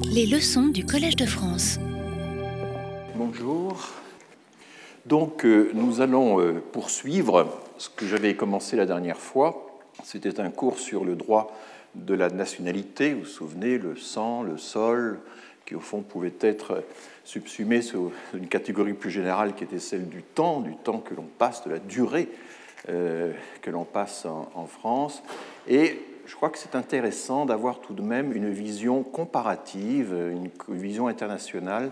Les leçons du Collège de France. Bonjour. Donc euh, nous allons euh, poursuivre ce que j'avais commencé la dernière fois. C'était un cours sur le droit de la nationalité. Vous vous souvenez, le sang, le sol, qui au fond pouvait être subsumé sous une catégorie plus générale qui était celle du temps, du temps que l'on passe, de la durée euh, que l'on passe en, en France. Et je crois que c'est intéressant d'avoir tout de même une vision comparative, une vision internationale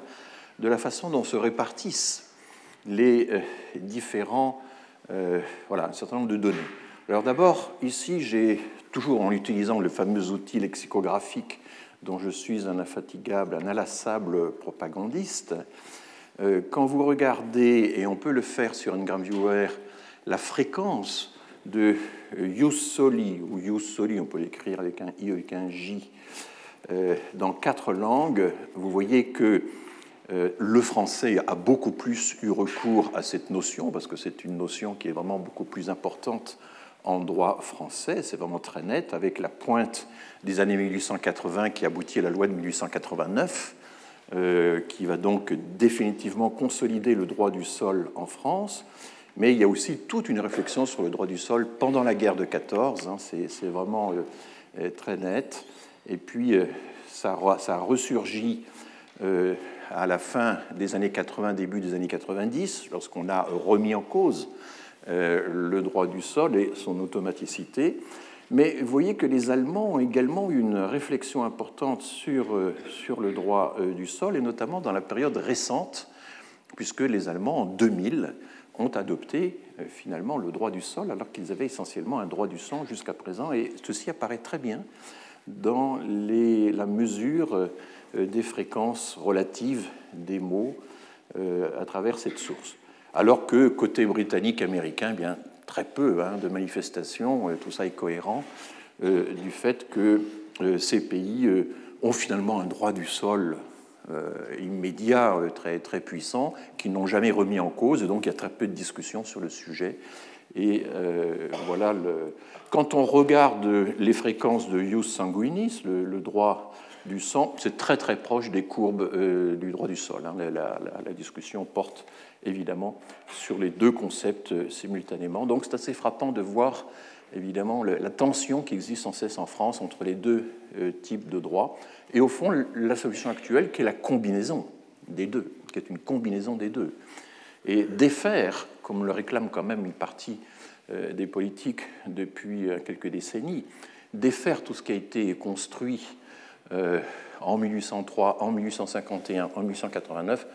de la façon dont se répartissent les euh, différents, euh, voilà, un certain nombre de données. Alors d'abord, ici, j'ai toujours en utilisant le fameux outil lexicographique dont je suis un infatigable, un inlassable propagandiste, euh, quand vous regardez, et on peut le faire sur un viewer, la fréquence de Yusoli, ou on peut l'écrire avec un I et avec un J, euh, dans quatre langues, vous voyez que euh, le français a beaucoup plus eu recours à cette notion, parce que c'est une notion qui est vraiment beaucoup plus importante en droit français, c'est vraiment très net, avec la pointe des années 1880 qui aboutit à la loi de 1889, euh, qui va donc définitivement consolider le droit du sol en France. Mais il y a aussi toute une réflexion sur le droit du sol pendant la guerre de 14, hein, c'est vraiment euh, très net. Et puis euh, ça, ça, a ressurgi à la fin des années 80, début des années 90, lorsqu'on a remis en cause euh, le droit du sol et son automaticité. Mais vous voyez que les Allemands ont également eu une réflexion importante sur, euh, sur le droit euh, du sol, et notamment dans la période récente, puisque les Allemands, en 2000, ont adopté finalement le droit du sol, alors qu'ils avaient essentiellement un droit du sang jusqu'à présent, et ceci apparaît très bien dans la mesure des fréquences relatives des mots à travers cette source. Alors que côté britannique américain, bien très peu hein, de manifestations, euh, tout ça est cohérent euh, du fait que euh, ces pays ont finalement un droit du sol immédiat très, très puissant, qui n'ont jamais remis en cause, donc il y a très peu de discussions sur le sujet. Et voilà, le... quand on regarde les fréquences de ius sanguinis, le, droit du sang, c'est très très proche des courbes du droit du sol. Hein. La, discussion porte évidemment, sur les deux concepts euh, simultanément. Donc c'est assez frappant de voir, évidemment, la tension qui existe sans cesse en France entre les deux euh, types de droits. Et au fond, la solution actuelle, qui est la combinaison des deux, qui est une combinaison des deux. Et défaire, comme le réclame quand même une partie euh, des politiques depuis quelques décennies, défaire tout ce qui a été construit en 1803, en 1851, en 1889,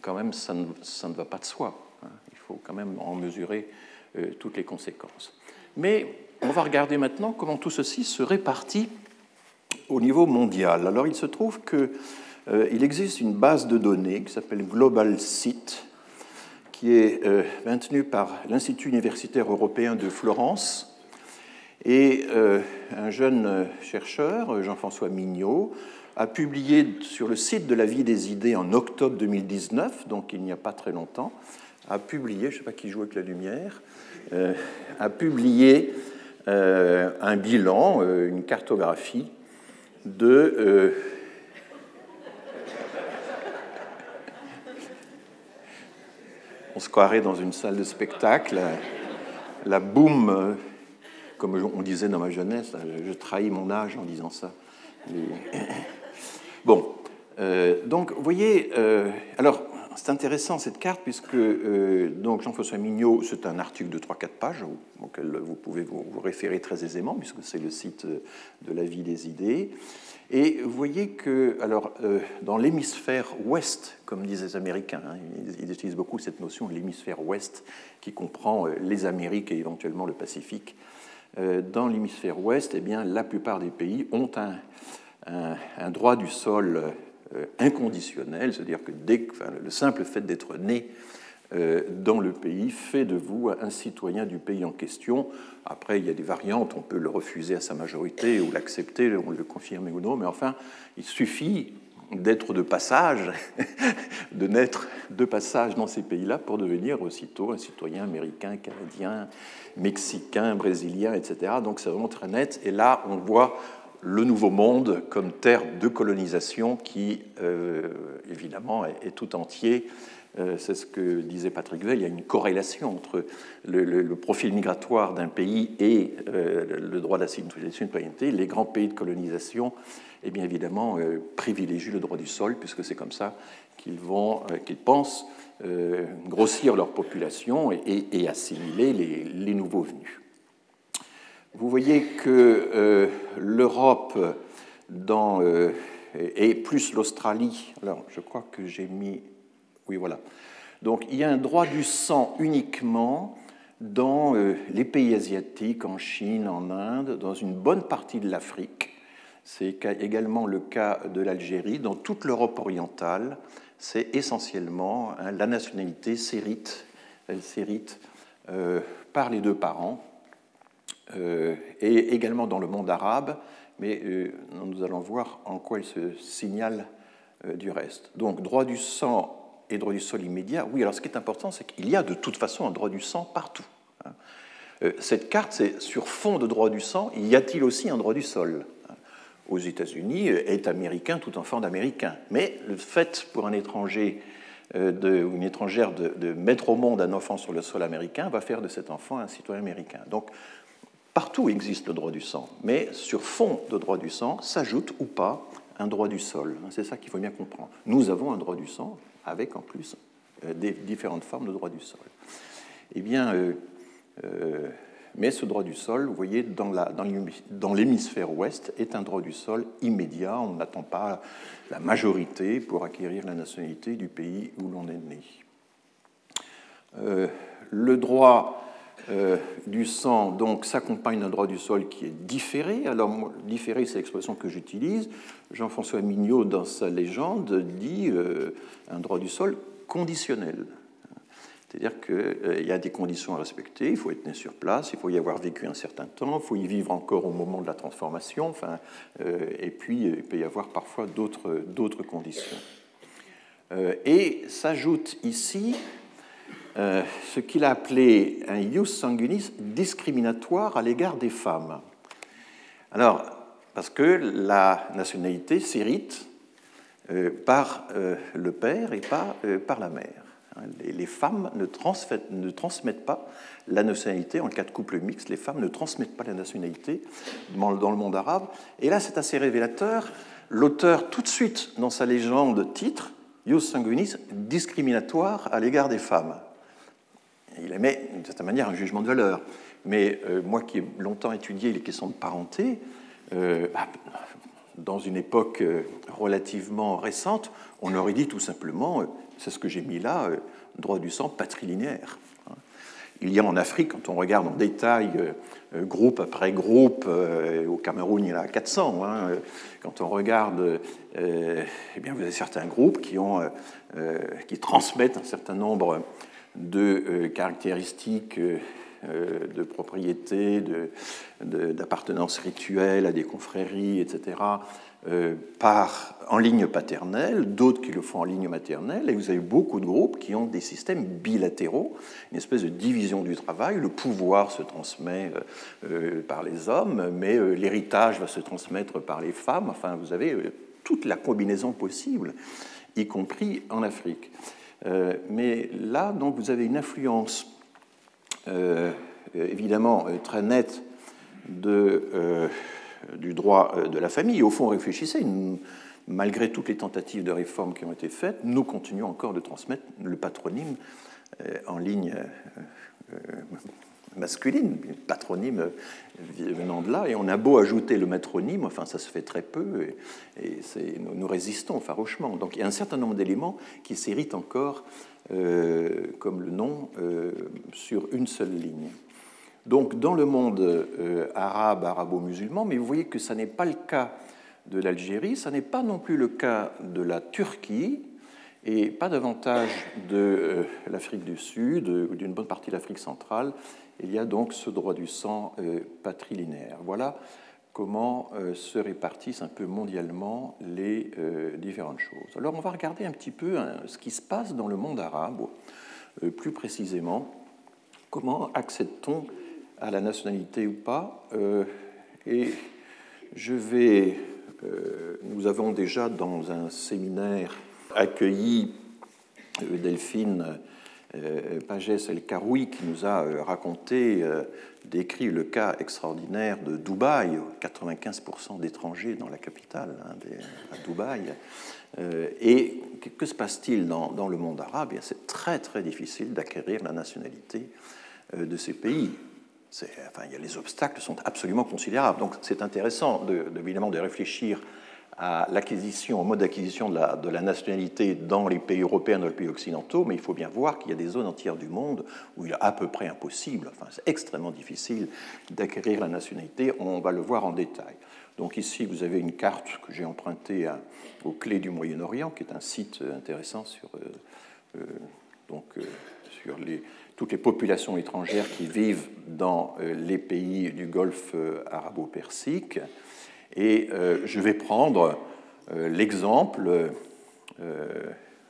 quand même, ça ne, va pas de soi. Hein. Il faut quand même en mesurer euh, toutes les conséquences. Mais on va regarder maintenant comment tout ceci se répartit au niveau mondial. Alors, il se trouve qu'il euh, existe une base de données qui s'appelle Global Site, qui est euh, maintenue par l'Institut universitaire européen de Florence. Et un jeune chercheur, Jean-François Mignot, a publié sur le site de la vie des idées en octobre 2019, donc il n'y a pas très longtemps, a publié, je ne sais pas qui joue avec la lumière, euh, a publié euh, un bilan, euh, une cartographie de... on se croirait dans une salle de spectacle, la boum, comme on disait dans ma jeunesse, je trahis mon âge en disant ça. Bon, donc vous voyez, alors c'est intéressant cette carte puisque euh, Jean-François Mignot, c'est un article de 3-4 pages auquel vous pouvez vous, référer très aisément puisque c'est le site de la vie des idées. Et vous voyez que, alors, dans l'hémisphère ouest, comme disent les Américains, hein, ils, utilisent beaucoup cette notion l'hémisphère ouest qui comprend les Amériques et éventuellement le Pacifique. dans l'hémisphère ouest, eh bien, la plupart des pays ont un, droit du sol euh, inconditionnel, c'est-à-dire que dès, le simple fait d'être né euh, dans le pays fait de vous un citoyen du pays en question. Après, il y a des variantes, on peut le refuser à sa majorité ou l'accepter, on le confirmer ou non, mais enfin, il suffit d'être de passage, de naître de passage dans ces pays-là pour devenir aussitôt un citoyen américain, canadien, mexicain, brésilien, etc. Donc c'est vraiment très net. Et là, on voit le Nouveau Monde comme terre de colonisation qui, évidemment, est, tout entier c'est ce que disait Patrick Veil, il y a une corrélation entre le, profil migratoire d'un pays et le droit de la citoyenneté. Les grands pays de colonisation, eh bien évidemment, privilégient le droit du sol, puisque c'est comme ça qu'ils vont, qu'ils pensent euh, grossir leur population et, assimiler les, nouveaux venus. Vous voyez que euh, l'Europe euh, et plus l'Australie, alors je crois que j'ai mis, oui voilà, donc il y a un droit du sang uniquement dans les pays asiatiques, en Chine, en Inde, dans une bonne partie de l'Afrique. C'est également le cas de l'Algérie, dans toute l'Europe orientale, c'est essentiellement hein, la nationalité s'hérite, euh, par les deux parents, euh, et également dans le monde arabe, mais euh, nous allons voir en quoi il se signale du reste. Donc droit du sang et droit du sol immédiat, oui, alors ce qui est important, c'est qu'il y a de toute façon un droit du sang partout. Hein. Cette carte, c'est sur fond de droit du sang, y a-t-il aussi un droit du sol aux États-Unis est américain tout enfant d'américain. Mais le fait pour un étranger euh, de, ou une étrangère de, mettre au monde un enfant sur le sol américain va faire de cet enfant un citoyen américain. Donc partout existe le droit du sang, mais sur fond de droit du sang s'ajoute ou pas un droit du sol. C'est ça qu'il faut bien comprendre. Nous avons un droit du sang avec en plus euh, des différentes formes de droit du sol. Eh bien, euh, mais ce droit du sol, vous voyez, dans l'hémisphère ouest, est un droit du sol immédiat. On n'attend pas la majorité pour acquérir la nationalité du pays où l'on est né. Euh, le droit euh, du sang donc s'accompagne d'un droit du sol qui est différé. Alors différé, c'est l'expression que j'utilise. Jean-François Mignot, dans sa légende, dit euh, un droit du sol conditionnel. C'est-à-dire qu'il euh, y a des conditions à respecter, il faut être né sur place, il faut y avoir vécu un certain temps, il faut y vivre encore au moment de la transformation, enfin, et puis il peut y avoir parfois d'autres conditions. Et s'ajoute ici ce qu'il a appelé un ius sanguinis discriminatoire à l'égard des femmes. Alors, parce que la nationalité s'hérite par le père et pas par la mère. Hein, les femmes ne transmettent, pas la nationalité en cas de couple mixte. Les femmes ne transmettent pas la nationalité dans le monde arabe. Et là, c'est assez révélateur. L'auteur, tout de suite, dans sa légende, titre Ius sanguinis, discriminatoire à l'égard des femmes. Il émet, d'une certaine manière, un jugement de valeur. Mais euh, moi qui ai longtemps étudié les questions de parenté, euh, bah, dans une époque euh, relativement récente, on aurait dit tout simplement c'est ce que j'ai mis là, droit du sang patrilinéaire. Hein. Il y a en Afrique, quand on regarde en détail, groupe après groupe, au Cameroun il y en a 400, hein, quand on regarde, eh bien, vous avez certains groupes qui, ont, qui transmettent un certain nombre de caractéristiques de propriété, d'appartenance rituelle à des confréries, etc., euh, par, en ligne paternelle, d'autres qui le font en ligne maternelle, et vous avez beaucoup de groupes qui ont des systèmes bilatéraux, une espèce de division du travail. Le pouvoir se transmet euh, euh, par les hommes, mais l'héritage va se transmettre par les femmes. Enfin, vous avez toute la combinaison possible, y compris en Afrique. Mais là, donc, vous avez une influence évidemment très nette du droit euh, de la famille. Au fond, réfléchissez, malgré toutes les tentatives de réforme qui ont été faites, nous continuons encore de transmettre le patronyme euh, en ligne euh, masculine, patronyme venant de là, et on a beau ajouter le matronyme, enfin ça se fait très peu, et, nous, résistons farouchement. Donc il y a un certain nombre d'éléments qui s'héritent encore comme le nom sur une seule ligne donc dans le monde euh, arabe, arabo-musulman, mais vous voyez que ce n'est pas le cas de l'Algérie, ce n'est pas non plus le cas de la Turquie, et pas davantage de euh, l'Afrique du Sud ou d'une bonne partie de l'Afrique centrale. Il y a donc ce droit du sang euh, patrilinéaire. Voilà comment se répartissent un peu mondialement les différentes choses. Alors on va regarder un petit peu hein, ce qui se passe dans le monde arabe, plus précisément, comment accède-t-on à la nationalité ou pas. Euh, et je vais. nous avons déjà dans un séminaire accueilli Delphine Pagès El Karoui qui nous a raconté, décrit le cas extraordinaire de Dubaï, 95% d'étrangers dans la capitale, hein, à Dubaï. Et que se passe-t-il dans, le monde arabe? C'est très très difficile d'acquérir la nationalité de ces pays. Enfin, les obstacles sont absolument considérables. Donc c'est intéressant de, évidemment de réfléchir à l'acquisition, au mode d'acquisition de la, nationalité dans les pays européens, dans les pays occidentaux, mais il faut bien voir qu'il y a des zones entières du monde où il est à peu près impossible, enfin c'est extrêmement difficile d'acquérir la nationalité, on va le voir en détail. Donc ici, vous avez une carte que j'ai empruntée aux clés du Moyen-Orient, qui est un site intéressant sur, euh, euh, donc, euh, sur les, toutes les populations étrangères qui vivent dans les pays du Golfe arabo-persique. Et je vais prendre l'exemple,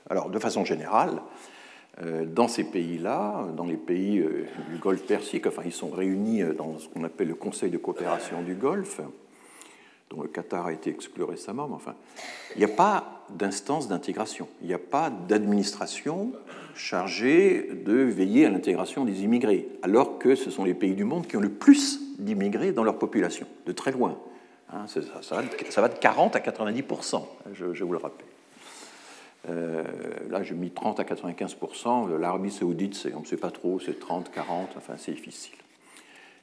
alors de façon générale, dans ces pays-là, dans les pays du Golfe Persique, enfin ils sont réunis dans ce qu'on appelle le Conseil de coopération du Golfe, dont le Qatar a été exclu récemment, mais enfin, il n'y a pas d'instance d'intégration, il n'y a pas d'administration chargée de veiller à l'intégration des immigrés, alors que ce sont les pays du monde qui ont le plus d'immigrés dans leur population, de très loin. Hein, ça, va de, 40 à 90 je, je vous le rappelle. Euh, là, j'ai mis 30 à 95% L'Arabie saoudite, on ne sait pas trop, c'est 30, 40, enfin, c'est difficile.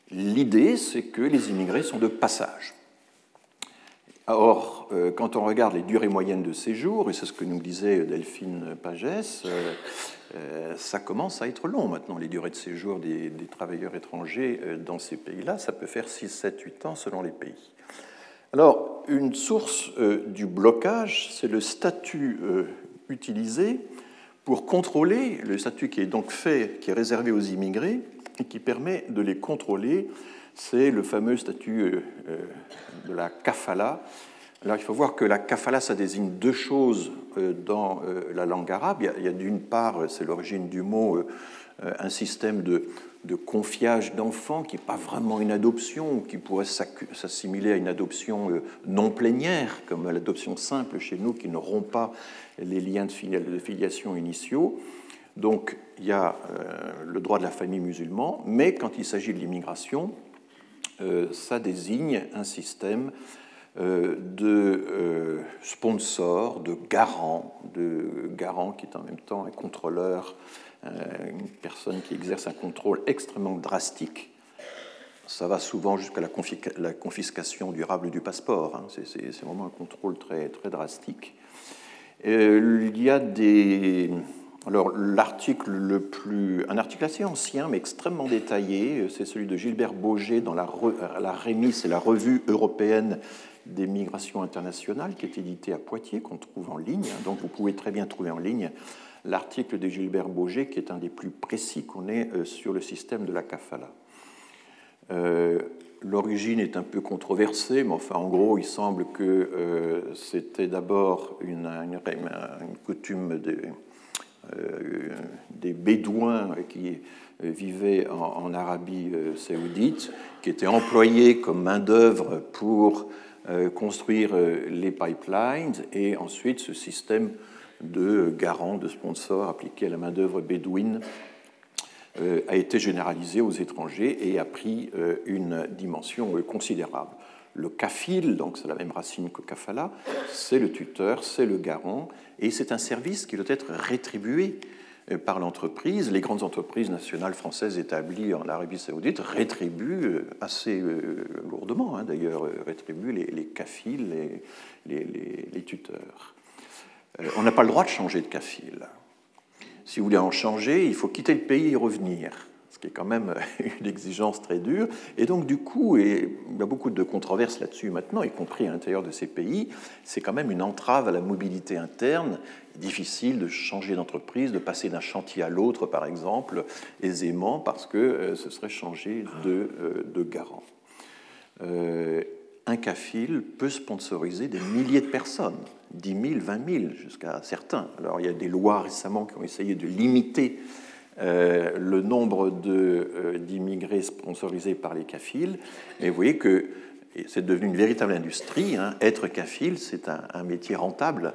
L'idée, c'est que les immigrés sont de passage. Or, euh, quand on regarde les durées moyennes de séjour, et c'est ce que nous disait Delphine Pagès, euh, ça commence à être long maintenant, les durées de séjour des, travailleurs étrangers dans ces pays-là. Ça peut faire 6, 7, 8 ans selon les pays. Alors, une source du blocage, c'est le statut utilisé pour contrôler, le statut qui est donc fait, qui est réservé aux immigrés, et qui permet de les contrôler c'est le fameux statut euh, euh, de la kafala. Alors il faut voir que la kafala, ça désigne deux choses euh, dans la langue arabe. Il y a, d'une part, c'est l'origine du mot, un système de, de confiage d'enfants qui n'est pas vraiment une adoption, qui pourrait s'assimiler à une adoption non plénière, comme l'adoption simple chez nous, qui ne rompt pas les liens de filiation initiaux. Donc il y a le droit de la famille musulmane, mais quand il s'agit de l'immigration, euh, ça désigne un système euh, de euh, sponsor, de garant, de garant qui est en même temps un contrôleur, une personne qui exerce un contrôle extrêmement drastique. Ça va souvent jusqu'à la, confiscation durable du passeport. Hein. C'est vraiment un contrôle très, très drastique. il y a des, alors, l'article le plus, un article assez ancien, mais extrêmement détaillé, c'est celui de Gilbert Boger dans la, la REMI, c'est la Revue européenne des migrations internationales, qui est édité à Poitiers, qu'on trouve en ligne. Donc, vous pouvez très bien trouver en ligne l'article de Gilbert Boger, qui est un des plus précis qu'on ait euh, sur le système de la kafala. Euh, l'origine est un peu controversée, mais enfin, en gros, il semble que euh, c'était d'abord une, coutume de des Bédouins qui vivaient en, Arabie euh, saoudite, qui étaient employés comme main-d'œuvre pour construire les pipelines, et ensuite ce système de garant, de sponsor appliqué à la main-d'œuvre bédouine a été généralisé aux étrangers et a pris une dimension considérable. Le kafil, donc c'est la même racine que kafala, c'est le tuteur, c'est le garant, et c'est un service qui doit être rétribué euh, par l'entreprise. Les grandes entreprises nationales françaises établies en Arabie saoudite rétribuent euh, assez euh, lourdement, hein, d'ailleurs, rétribuent les, kafils, les, tuteurs. On n'a pas le droit de changer de kafil. Si vous voulez en changer, il faut quitter le pays et revenir ce qui est quand même une exigence très dure. Et donc, du coup, et il y a beaucoup de controverses là-dessus maintenant, y compris à l'intérieur de ces pays, c'est quand même une entrave à la mobilité interne. Difficile de changer d'entreprise, de passer d'un chantier à l'autre, par exemple, aisément, parce que euh, ce serait changer de, euh, de garant. Euh, un CAFIL peut sponsoriser des milliers de personnes, 10 000, 20 000 jusqu'à certains. Alors il y a des lois récemment qui ont essayé de limiter euh, le nombre euh, d'immigrés sponsorisés par les CAFIL. Et vous voyez qu'il c'est devenu une véritable industrie. Hein. Être kafil, c'est un, métier rentable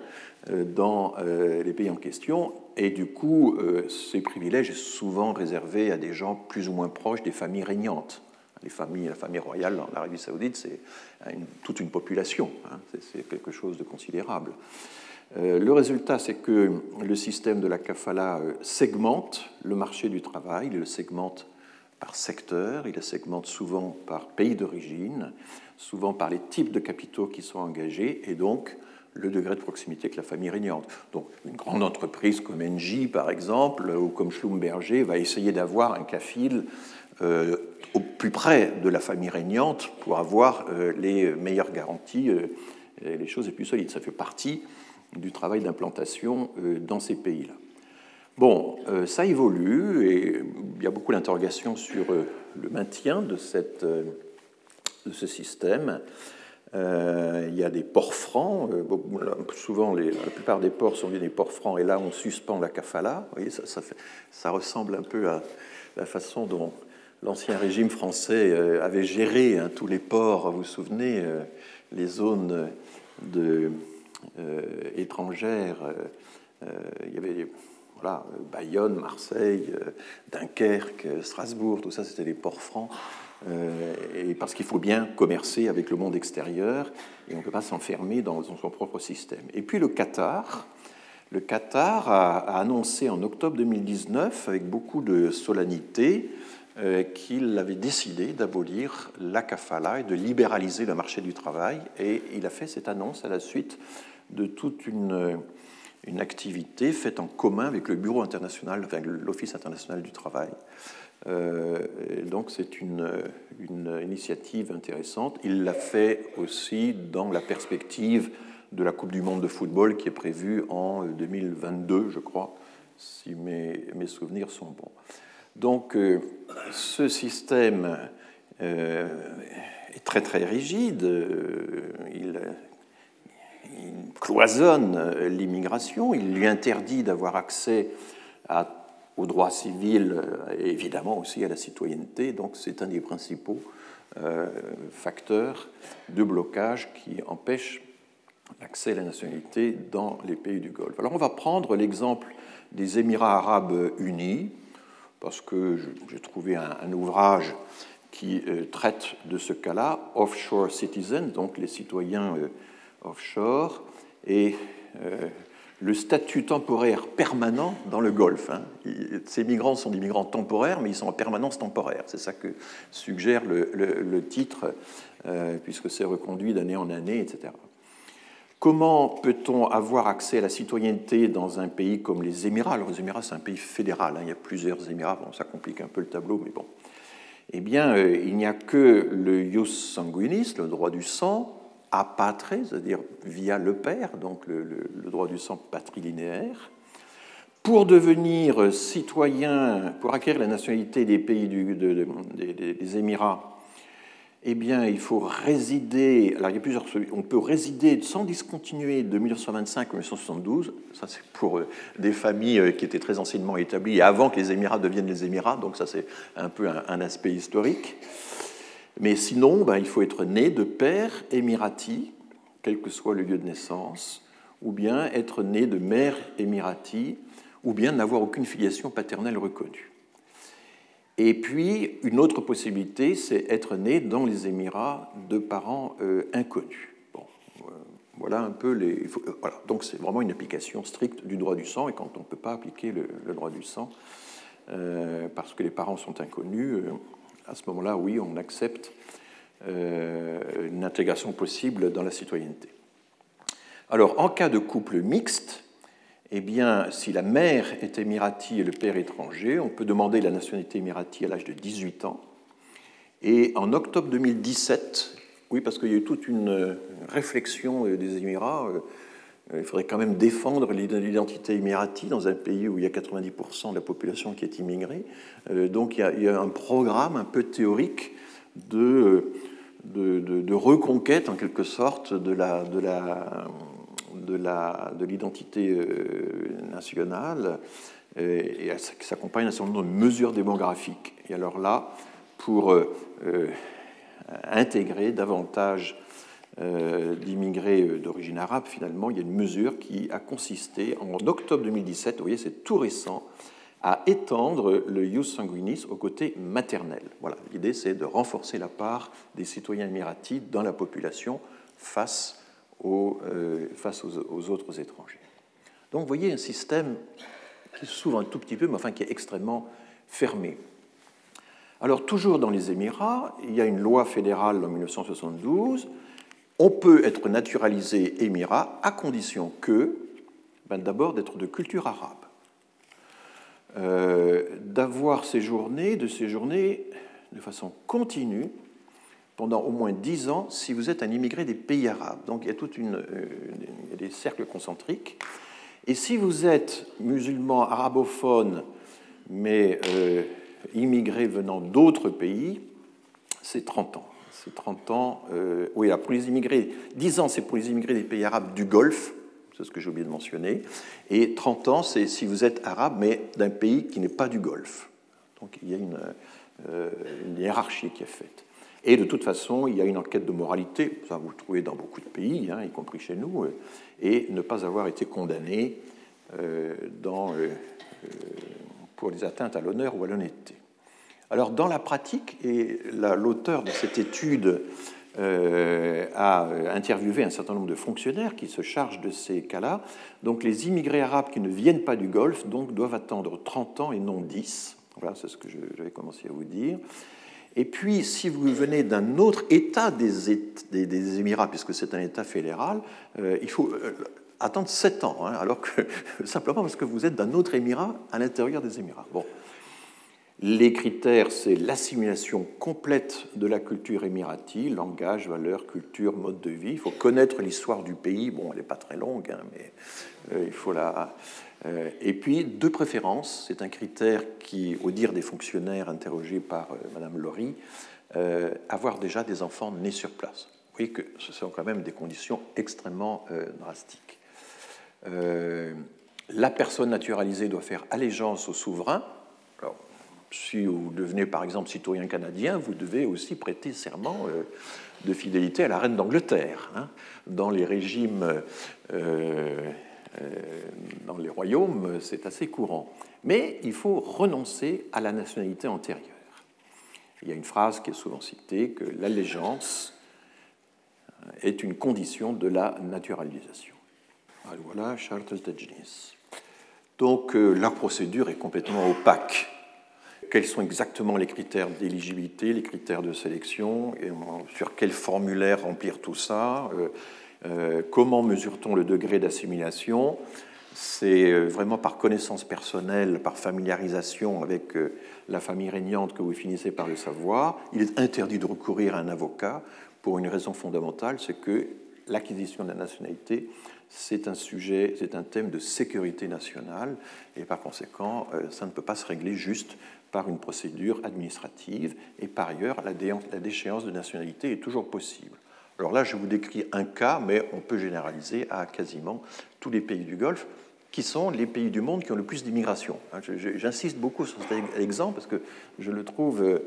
dans les pays en question. Et du coup, ces privilèges sont souvent réservés à des gens plus ou moins proches des familles régnantes. Les familles, la famille royale en Arabie saoudite, c'est toute une population. Hein. C'est quelque chose de considérable. Euh, le résultat, c'est que le système de la kafala euh, segmente le marché du travail, il le segmente par secteur, il le segmente souvent par pays d'origine, souvent par les types de capitaux qui sont engagés, et donc le degré de proximité que la famille régnante. Donc, une grande entreprise comme Engie, par exemple, ou comme Schlumberger, va essayer d'avoir un kafil au plus près de la famille régnante pour avoir les meilleures garanties et les choses les plus solides. Ça fait partie du travail d'implantation euh, dans ces pays-là. Bon, euh, ça évolue et il y a beaucoup d'interrogations sur euh, le maintien de, cette, de ce système. il y a des ports francs. souvent, la plupart des ports sont des ports francs et là, on suspend la kafala. Vous voyez, ça ressemble un peu à la façon dont l'ancien régime français avait géré hein, tous les ports. Vous vous souvenez, les zones euh, étrangères. Euh, euh, il y avait voilà, Bayonne, Marseille, Dunkerque, Strasbourg, tout ça, c'était des ports francs. et parce qu'il faut bien commercer avec le monde extérieur et on ne peut pas s'enfermer dans, son propre système. Et puis le Qatar. Le Qatar a, annoncé en octobre 2019, avec beaucoup de solennité, qu'il avait décidé d'abolir la kafala et de libéraliser le marché du travail. Et il a fait cette annonce à la suite de toute une, activité faite en commun avec le Bureau international, l'Office international du travail. Euh, donc c'est une, initiative intéressante. Il l'a fait aussi dans la perspective de la Coupe du Monde de football qui est prévue en 2022, je crois, si mes souvenirs sont bons. Donc euh, ce système euh, est très très rigide. Il il cloisonne euh, l'immigration, il lui interdit d'avoir accès aux droits civils euh, et évidemment aussi à la citoyenneté. Donc c'est un des principaux euh, facteurs de blocage qui empêche l'accès à la nationalité dans les pays du Golfe. Alors on va prendre l'exemple des Émirats arabes unis, parce que j'ai trouvé un, ouvrage qui traite de ce cas-là, Offshore Citizens, donc les citoyens offshore et euh, le statut temporaire permanent dans le Golfe. Hein. Ces migrants sont des migrants temporaires, mais ils sont en permanence temporaire. C'est ça que suggère le, titre, euh, puisque c'est reconduit d'année en année, etc. Comment peut-on avoir accès à la citoyenneté dans un pays comme les Émirats? Alors, les Émirats, c'est un pays fédéral. Hein. il y a plusieurs Émirats. Bon, ça complique un peu le tableau, mais bon. Eh bien, euh, il n'y a que le ius sanguinis, le droit du sang, apatré, c'est-à-dire via le père, donc le, droit du sang patrilinéaire. Pour devenir citoyen, pour acquérir la nationalité des pays des, Émirats, eh bien, il faut résider. Alors, il y a plusieurs On peut résider sans discontinuer de 1925 à 1972. Ça, c'est pour euh, des familles euh, qui étaient très anciennement établies avant que les Émirats deviennent les Émirats. Donc, ça, c'est un peu un aspect historique. Mais sinon, ben, il faut être né de père émirati, quel que soit le lieu de naissance, ou bien être né de mère émirati, ou bien n'avoir aucune filiation paternelle reconnue. Et puis, une autre possibilité, c'est être né dans les Émirats de parents euh, inconnus. Bon, euh, voilà un peu les. Euh. Donc, c'est vraiment une application stricte du droit du sang, et quand on ne peut pas appliquer le, droit du sang, parce que les parents sont inconnus, à ce moment-là, oui, on accepte une intégration possible dans la citoyenneté. Alors, en cas de couple mixte, eh bien, si la mère est émirati et le père étranger, on peut demander la nationalité émirati à l'âge de 18 ans. Et en octobre 2017, oui, parce qu'il y a eu toute une réflexion des Émirats, euh, il faudrait quand même défendre l'identité émirati dans un pays où il y a 90% de la population qui est immigrée. Euh, donc il y, a, un programme un peu théorique de, reconquête, en quelque sorte, de la, de l'identité euh, nationale et qui s'accompagne d'un certain nombre de mesures démographiques. Et alors là, pour intégrer davantage d'immigrés d'origine arabe, finalement, il y a une mesure qui a consisté en octobre 2017, vous voyez, c'est tout récent, à étendre le ius sanguinis au côté maternel. Voilà, l'idée c'est de renforcer la part des citoyens émiratis dans la population face euh, face aux, autres étrangers. Donc vous voyez un système qui s'ouvre un tout petit peu, mais enfin qui est extrêmement fermé. Alors toujours dans les Émirats, il y a une loi fédérale en 1972. On peut être naturalisé émirat à condition que, ben, d'abord, d'être de culture arabe. Euh, d'avoir séjourné, de séjourner de façon continue pendant au moins dix ans si vous êtes un immigré des pays arabes. Donc il y a toute une, euh, des cercles concentriques. Et si vous êtes musulman arabophone, mais euh, immigré venant d'autres pays, c'est 30 ans. C'est 30 ans. oui, pour les immigrés, 10 ans, c'est pour les immigrés des pays arabes du Golfe, c'est ce que j'ai oublié de mentionner. Et 30 ans, c'est si vous êtes arabe, mais d'un pays qui n'est pas du Golfe. Donc il y a une, euh, hiérarchie qui est faite. Et de toute façon, il y a une enquête de moralité, ça vous le trouvez dans beaucoup de pays, hein, y compris chez nous, euh, et ne pas avoir été condamné euh, dans, pour les atteintes à l'honneur ou à l'honnêteté. Alors dans la pratique, et l'auteur de cette étude euh, a interviewé un certain nombre de fonctionnaires qui se chargent de ces cas-là. Donc les immigrés arabes qui ne viennent pas du Golfe doivent attendre 30 ans et non 10. Voilà, c'est ce que j'avais commencé à vous dire. Et puis, si vous venez d'un autre État des, Émirats, puisque c'est un État fédéral, euh, il faut euh, attendre 7 ans, hein, alors que simplement parce que vous êtes d'un autre Émirat à l'intérieur des Émirats. Bon. Les critères, c'est l'assimilation complète de la culture émirati, langage, valeur, culture, mode de vie. Il faut connaître l'histoire du pays. Bon, elle n'est pas très longue, hein, mais euh, il faut la. Euh, et puis, de préférence, c'est un critère qui, au dire des fonctionnaires interrogés par euh, Madame Laurie, avoir déjà des enfants nés sur place. Vous voyez que ce sont quand même des conditions extrêmement drastiques. la personne naturalisée doit faire allégeance au souverain si vous devenez par exemple citoyen canadien, vous devez aussi prêter serment euh, de fidélité à la reine d'Angleterre. Hein. Dans les régimes, euh, euh, dans les royaumes, c'est assez courant. Mais il faut renoncer à la nationalité antérieure. Il y a une phrase qui est souvent citée que l'allégeance est une condition de la naturalisation. voilà, Charles Tajnis. Donc la procédure est complètement opaque quels sont exactement les critères d'éligibilité, les critères de sélection, sur quel formulaire remplir tout ça, euh, euh, comment mesure-t-on le degré d'assimilation? C'est euh, vraiment par connaissance personnelle, par familiarisation avec la famille régnante que vous finissez par le savoir. Il est interdit de recourir à un avocat pour une raison fondamentale, c'est que l'acquisition de la nationalité, c'est un sujet, c'est un thème de sécurité nationale, et par conséquent, ça ne peut pas se régler juste par une procédure administrative, et par ailleurs, la déchéance de nationalité est toujours possible. Alors là, je vous décris un cas, mais on peut généraliser à quasiment tous les pays du Golfe, qui sont les pays du monde qui ont le plus d'immigration. Hein, j'insiste beaucoup sur cet exemple parce que je le trouve euh,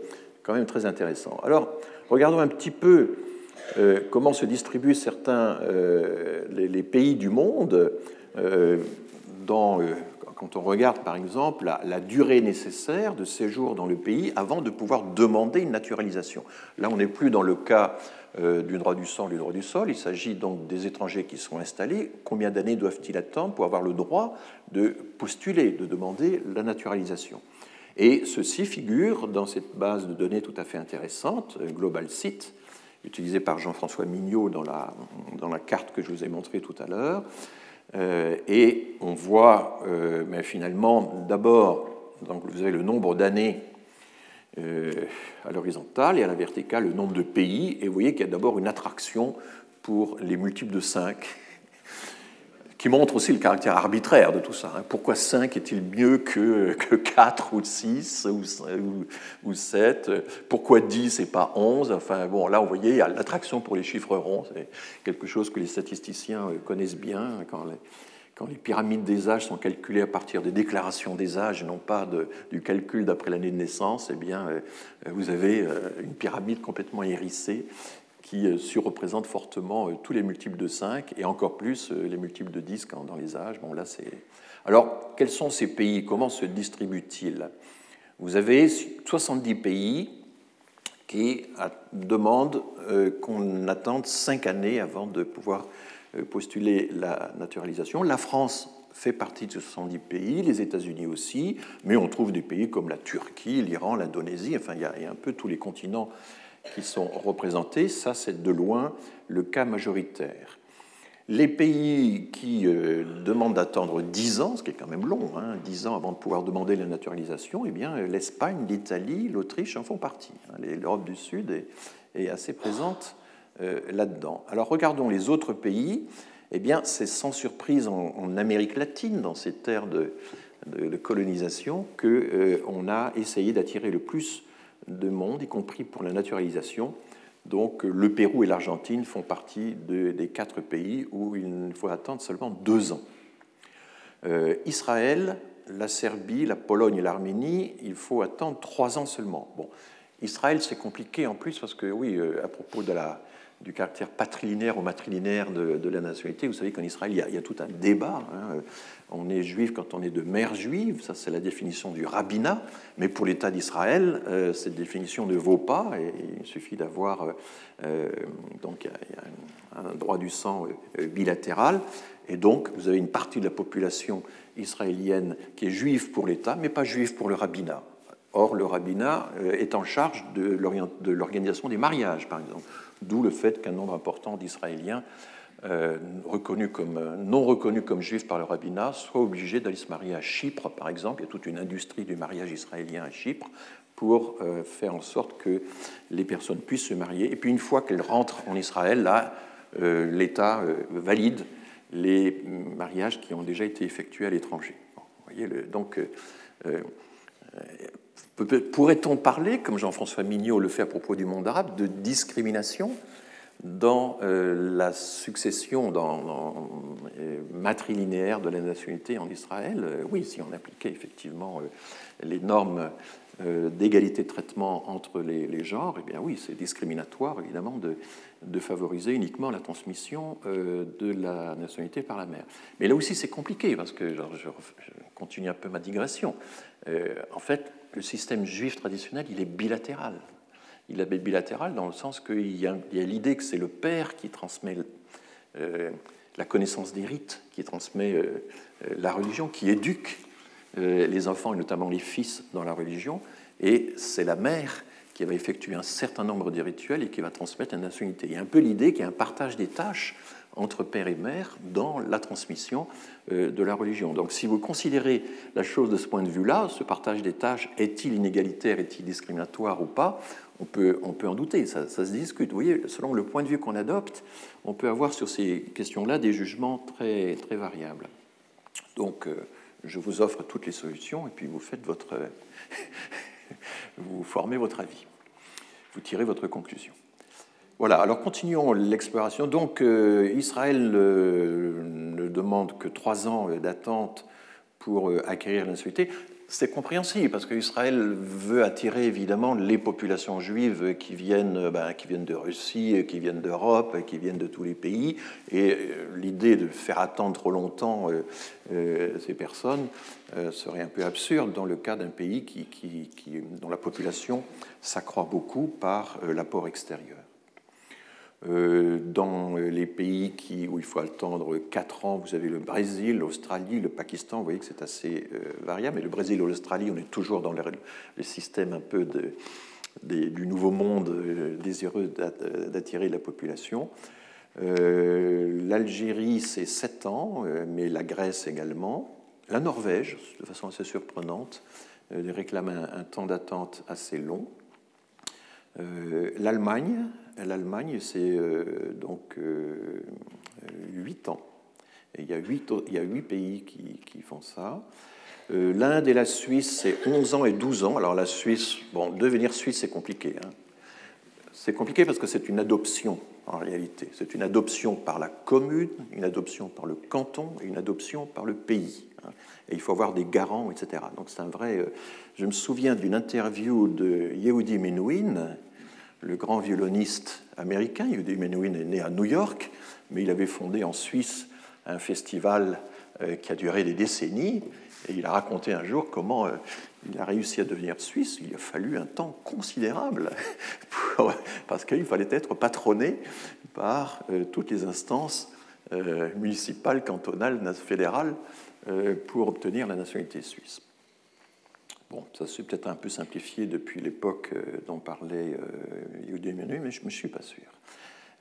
quand même très intéressant. Alors, regardons un petit peu euh, comment se distribuent certains euh, les, pays du monde dans quand on regarde par exemple la, durée nécessaire de séjour dans le pays avant de pouvoir demander une naturalisation. Là, on n'est plus dans le cas du droit du sang, du droit du sol. Il s'agit donc des étrangers qui sont installés. Combien d'années doivent-ils attendre pour avoir le droit de postuler, de demander la naturalisation? Et ceci figure dans cette base de données tout à fait intéressante, euh, Global Site, utilisée par Jean-François Mignot dans la, dans la carte que je vous ai montrée tout à l'heure. Euh, et on voit euh, mais finalement d'abord, vous avez le nombre d'années euh, à l'horizontale et à la verticale le nombre de pays, et vous voyez qu'il y a d'abord une attraction pour les multiples de 5 qui montre aussi le caractère arbitraire de tout ça. Hein. Pourquoi 5 est-il mieux que, que 4 ou 6 ou, ou, 7 Pourquoi 10 et pas 11 Enfin bon, là, vous voyez, il y a l'attraction pour les chiffres ronds. C'est quelque chose que les statisticiens euh, connaissent bien quand, quand les pyramides des âges sont calculées à partir des déclarations des âges, non pas du calcul d'après l'année de naissance, eh bien, vous avez une pyramide complètement hérissée qui surreprésente fortement tous les multiples de 5 et encore plus les multiples de 10 dans les âges. Bon, là, c'est... Alors, quels sont ces pays? Comment se distribuent-ils Vous avez 70 pays qui demandent euh, qu'on attende cinq années avant de pouvoir euh, postuler la naturalisation. La France fait partie de ce 70 pays, les États-Unis aussi, mais on trouve des pays comme la Turquie, l'Iran, l'Indonésie, enfin il y, a, un peu tous les continents qui sont représentés. Ça, c'est de loin le cas majoritaire. Les pays qui euh, demandent d'attendre 10 ans, ce qui est quand même long, hein, 10 ans avant de pouvoir demander la naturalisation, eh bien, l'Espagne, l'Italie, l'Autriche en font partie. Hein. L'Europe du Sud est, assez présente là-dedans. Alors regardons les autres pays. Eh bien, c'est sans surprise en, Amérique latine, dans ces terres de, colonisation, qu'on a essayé d'attirer le plus de monde, y compris pour la naturalisation, donc le Pérou et l'Argentine font partie des quatre pays où il faut attendre seulement deux ans. Euh, Israël, la Serbie, la Pologne et l'Arménie, il faut attendre trois ans seulement. Bon, Israël, c'est compliqué en plus parce que, oui, euh, à propos de la, du caractère patrilinéaire ou matrilinéaire de, la nationalité. Vous savez qu'en Israël, il y, a, tout un débat. Hein. On est juif quand on est de mère juive, ça c'est la définition du rabbinat, mais pour l'État d'Israël, euh, cette définition ne vaut pas, il suffit d'avoir euh, euh, un, droit du sang bilatéral, et donc vous avez une partie de la population israélienne qui est juive pour l'État, mais pas juive pour le rabbinat. Or, le rabbinat est en charge de l'organisation des mariages, par exemple d'où le fait qu'un nombre important d'Israéliens euh, reconnus comme, euh, non reconnus comme juifs par le rabbinat soient obligés d'aller se marier à Chypre, par exemple. Il y a toute une industrie du mariage israélien à Chypre pour euh, faire en sorte que les personnes puissent se marier. Et puis une fois qu'elles rentrent en Israël, là, l'État valide les mariages qui ont déjà été effectués à l'étranger. voyez, donc, Pourrait-on parler, comme Jean-François Mignot le fait à propos du monde arabe, de discrimination dans euh, la succession dans, euh, matrilinéaire de la nationalité en Israël? Euh, Oui, si on appliquait effectivement les normes d'égalité de traitement entre les, genres, eh bien oui, c'est discriminatoire évidemment de, favoriser uniquement la transmission de la nationalité par la mère. Mais là aussi c'est compliqué parce que je, je, continue un peu ma digression. en fait, le système juif traditionnel, il est bilatéral. Il est bilatéral dans le sens qu'il y a, l'idée que c'est le père qui transmet euh, la connaissance des rites, qui transmet euh, euh, la religion, qui éduque les enfants et notamment les fils dans la religion, et c'est la mère qui va effectuer un certain nombre de rituels et qui va transmettre la nationalité. Il y a un peu l'idée qu'il y a un partage des tâches entre père et mère dans la transmission euh, de la religion. Donc si vous considérez la chose de ce point de vue-là, ce partage des tâches est-il inégalitaire, est-il discriminatoire ou pas on peut, on peut en douter, ça, se discute. Vous voyez, selon le point de vue qu'on adopte, on peut avoir sur ces questions-là des jugements très, très variables. Donc euh, je vous offre toutes les solutions et puis vous faites votre... vous formez votre avis. Vous tirez votre conclusion. Voilà, alors continuons l'exploration. Donc euh, Israël euh, ne demande que trois ans d'attente pour euh, acquérir la C'est compréhensible parce qu'Israël veut attirer évidemment les populations juives qui viennent, ben, qui viennent de Russie, qui viennent d'Europe, qui viennent de tous les pays. Et l'idée de faire attendre trop longtemps ces personnes serait un peu absurde dans le cas d'un pays dont la population s'accroît beaucoup par l'apport extérieur. Euh, dans les pays où il faut attendre 4 ans, vous avez le Brésil, l'Australie, le Pakistan, vous voyez que c'est assez euh, variable. Mais le Brésil ou l'Australie, on est toujours dans le, système un peu du nouveau monde euh, désireux d'attirer la population. L'Algérie, c'est 7 ans, mais la Grèce également. La Norvège, de façon assez surprenante, réclame un temps d'attente assez long. L'Allemagne, l'Allemagne, c'est euh, donc euh, 8 ans. Et il, y a 8, il y a 8 pays qui, font ça. Euh, L'Inde et la Suisse, c'est 11 ans et 12 ans. Alors la Suisse, bon, devenir suisse, c'est compliqué. Hein. C'est compliqué parce que c'est une adoption en réalité. C'est une adoption par la commune, une adoption par le canton et une adoption par le pays. Hein. Et il faut avoir des garants, etc. Donc c'est un vrai. Euh, je me souviens d'une interview de Yehudi Menuhin, le grand violoniste américain. Yehudi Menuhin est né à New York, mais il avait fondé en Suisse un festival euh, qui a duré des décennies. Et il a raconté un jour comment euh, il a réussi à devenir suisse. Il a fallu un temps considérable parce qu'il fallait être patronné par euh, toutes les instances municipales, cantonales, fédérales pour obtenir la nationalité suisse. Bon, ça s'est peut-être un peu simplifié depuis l'époque dont parlait Yehudi Menuhin, mais je ne suis pas sûr.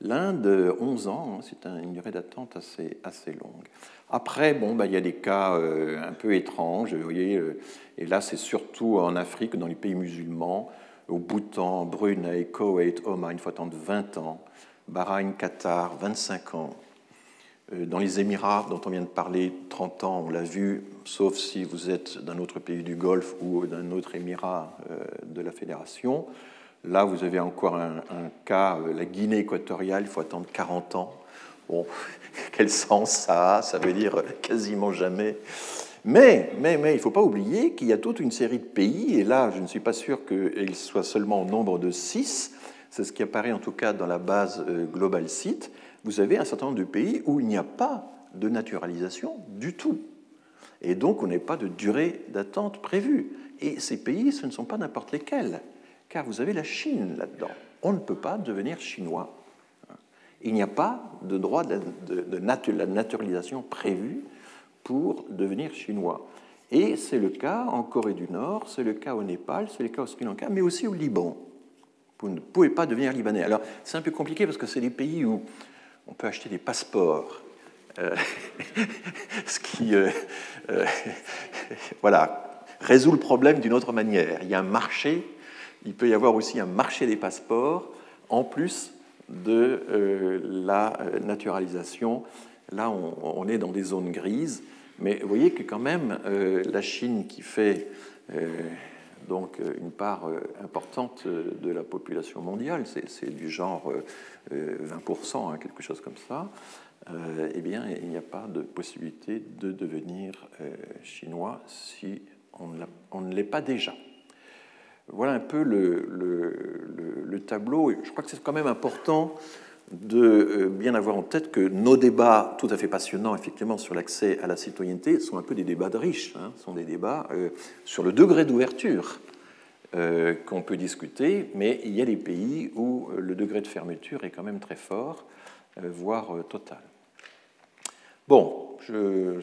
L'Inde, 11 ans, hein, c'est une durée d'attente assez, assez longue. Après, bon, bah, il y a des cas euh, un peu étranges, vous voyez, euh, et là c'est surtout en Afrique, dans les pays musulmans, au Bhoutan, Brunei, Koweït, Oman, il faut attendre 20 ans, Bahreïn, Qatar, 25 ans. Euh, dans les Émirats, dont on vient de parler, 30 ans, on l'a vu, sauf si vous êtes d'un autre pays du Golfe ou d'un autre Émirat de la Fédération. Là, vous avez encore un, cas, euh, la Guinée équatoriale, il faut attendre 40 ans. Bon, quel sens ça a? Ça veut dire quasiment jamais. Mais, mais, mais il ne faut pas oublier qu'il y a toute une série de pays, et là, je ne suis pas sûr qu'ils soient seulement au nombre de 6, c'est ce qui apparaît en tout cas dans la base euh, Global Site, vous avez un certain nombre de pays où il n'y a pas de naturalisation du tout. Et donc, on n'est pas de durée d'attente prévue. Et ces pays, ce ne sont pas n'importe lesquels car vous avez la Chine là-dedans. On ne peut pas devenir chinois. Il n'y a pas de droit de, de, naturalisation prévu pour devenir chinois. Et c'est le cas en Corée du Nord, c'est le cas au Népal, c'est le cas au Sri Lanka, mais aussi au Liban. Vous ne pouvez pas devenir libanais. Alors c'est un peu compliqué parce que c'est des pays où on peut acheter des passeports. Euh, ce qui euh, euh, voilà, résout le problème d'une autre manière. Il y a un marché il peut y avoir aussi un marché des passeports en plus de la naturalisation. Là, on, est dans des zones grises, mais vous voyez que quand même la Chine qui fait donc une part importante de la population mondiale, c'est du genre 20%, hein, quelque chose comme ça, eh bien, il n'y a pas de possibilité de devenir chinois si on ne l'est pas déjà. Voilà un peu le, tableau. je crois que c'est quand même important de euh, bien avoir en tête que nos débats, tout à fait passionnants effectivement sur l'accès à la citoyenneté, sont un peu des débats de riches, hein, sont des débats euh, sur le degré d'ouverture euh, qu'on peut discuter, mais il y a des pays où le degré de fermeture est quand même très fort, voire total. Bon, je,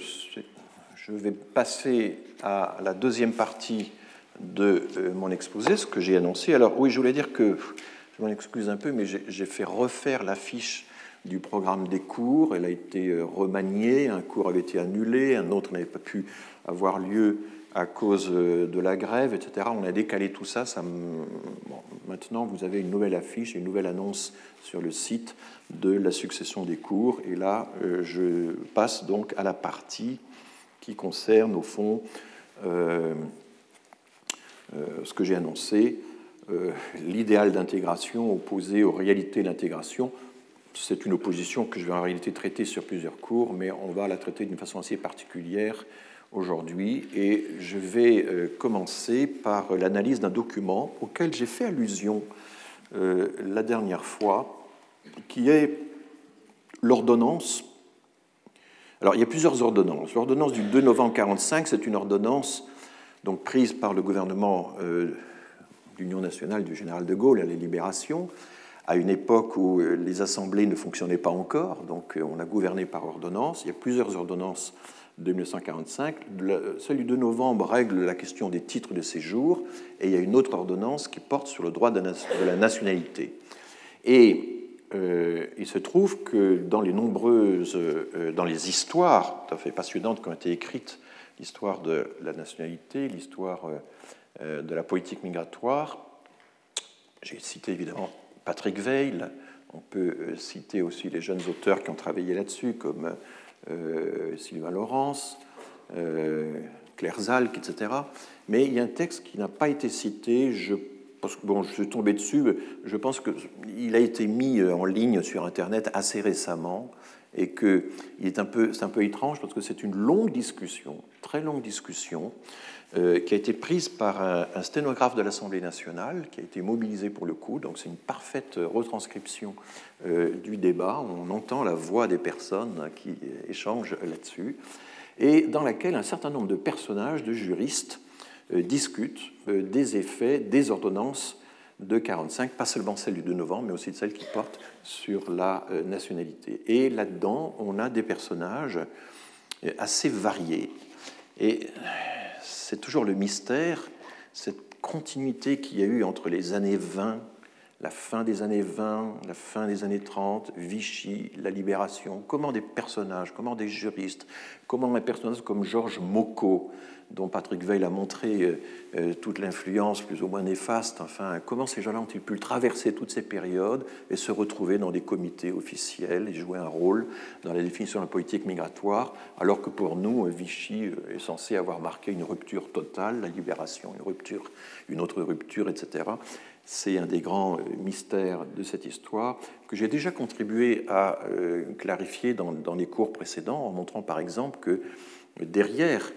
vais passer à la deuxième partie de mon exposé, ce que j'ai annoncé. Alors oui, je voulais dire que, je m'en excuse un peu, mais j'ai fait refaire l'affiche du programme des cours. Elle a été euh, remaniée, un cours avait été annulé, un autre n'avait pas pu avoir lieu à cause euh, de la grève, etc. On a décalé tout ça. maintenant, vous avez une nouvelle affiche, une nouvelle annonce sur le site de la succession des cours. Et là, je passe donc à la partie qui concerne, au fond, euh, ce que j'ai annoncé, euh, l'idéal d'intégration opposé aux réalités d'intégration. C'est une opposition que je vais en réalité traiter sur plusieurs cours, mais on va la traiter d'une façon assez particulière aujourd'hui. Et je vais euh, commencer par l'analyse d'un document auquel j'ai fait allusion la dernière fois, qui est l'ordonnance. Alors, il y a plusieurs ordonnances. L'ordonnance du 2 novembre 1945, c'est une ordonnance donc prise par le gouvernement euh, d'Union nationale du général de Gaulle à la Libération, à une époque où euh, les assemblées ne fonctionnaient pas encore, donc euh, on a gouverné par ordonnance. Il y a plusieurs ordonnances de 1945. Celle du 2 novembre règle la question des titres de séjour, et il y a une autre ordonnance qui porte sur le droit de la nationalité. Et il se trouve que dans les nombreuses, dans les histoires tout à fait passionnantes qui ont été écrites l'histoire de la nationalité, l'histoire euh, euh, de la politique migratoire. J'ai cité évidemment Patrick Veil, on peut euh, citer aussi les jeunes auteurs qui ont travaillé là-dessus, comme Sylvain Laurence, Claire Zalk, etc. Mais il y a un texte qui n'a pas été cité, je parce que bon, je suis tombé dessus, je pense qu'il a été mis en ligne sur Internet assez récemment et que est un peu, c'est un peu étrange parce que c'est une longue discussion, très longue discussion, euh, qui a été prise par un, sténographe de l'Assemblée nationale, qui a été mobilisé pour le coup. Donc c'est une parfaite retranscription euh, du débat. On entend la voix des personnes qui échangent là-dessus, et dans laquelle un certain nombre de personnages, de juristes, euh, discutent des effets des ordonnances de 45, pas seulement celle du 2 novembre, mais aussi celle qui porte sur la nationalité. Et là-dedans, on a des personnages assez variés. Et c'est toujours le mystère, cette continuité qu'il y a eu entre les années 20, la fin des années 20, la fin des années 30, Vichy, la libération, comment des personnages, comment des juristes, comment un personnage comme Georges Mocot, dont Patrick Veil a montré euh, euh, toute l'influence plus ou moins néfaste. Enfin, comment ces gens-là ont-ils pu traverser toutes ces périodes et se retrouver dans des comités officiels et jouer un rôle dans la définition de la politique migratoire, alors que pour nous, Vichy euh, est censé avoir marqué une rupture totale, la libération, une rupture, une autre rupture, etc. C'est un des grands mystères de cette histoire que j'ai déjà contribué à clarifier dans, les cours précédents en montrant par exemple que derrière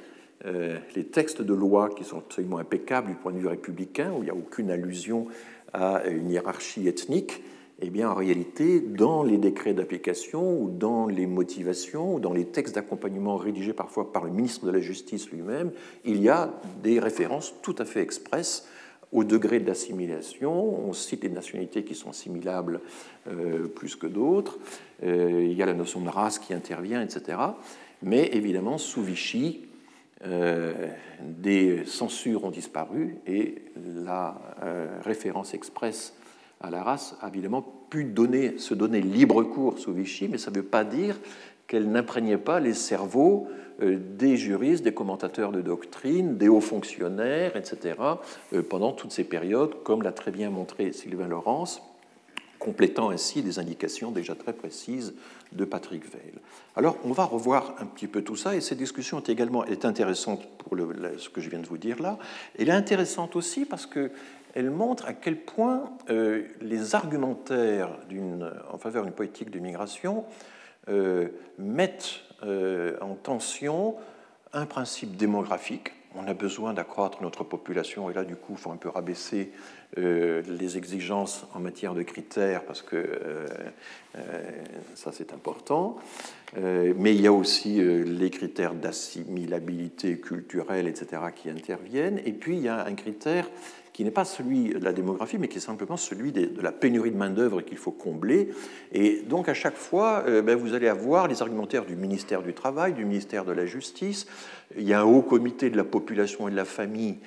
les textes de loi qui sont absolument impeccables du point de vue républicain, où il n'y a aucune allusion à une hiérarchie ethnique, eh bien, en réalité, dans les décrets d'application ou dans les motivations ou dans les textes d'accompagnement rédigés parfois par le ministre de la Justice lui-même, il y a des références tout à fait expresses au degré d'assimilation. On cite des nationalités qui sont assimilables euh, plus que d'autres. Euh, il y a la notion de race qui intervient, etc. Mais évidemment, sous Vichy, euh, des censures ont disparu et la euh, référence expresse à la race a évidemment pu donner, se donner libre cours sous Vichy, mais ça ne veut pas dire qu'elle n'imprégnait pas les cerveaux euh, des juristes, des commentateurs de doctrine, des hauts fonctionnaires, etc., pendant toutes ces périodes, comme l'a très bien montré Sylvain Laurence complétant ainsi des indications déjà très précises de Patrick Veil. Alors, on va revoir un petit peu tout ça, et cette discussion est également est intéressante pour ce que je viens de vous dire là. Elle est intéressante aussi parce qu'elle montre à quel point euh, les argumentaires en faveur d'une politique de migration euh, mettent euh, en tension un principe démographique. On a besoin d'accroître notre population, et là, du coup, il faut un peu rabaisser euh, les exigences en matière de critères, parce que euh, euh, ça c'est important, mais il y a aussi les critères d'assimilabilité culturelle, etc., qui interviennent, et puis il y a un critère qui n'est pas celui de la démographie, mais qui est simplement celui de la pénurie de main-d'œuvre qu'il faut combler. Et donc, à chaque fois, ben, vous allez avoir les argumentaires du ministère du Travail, du ministère de la Justice. Il y a un haut comité de la population et de la famille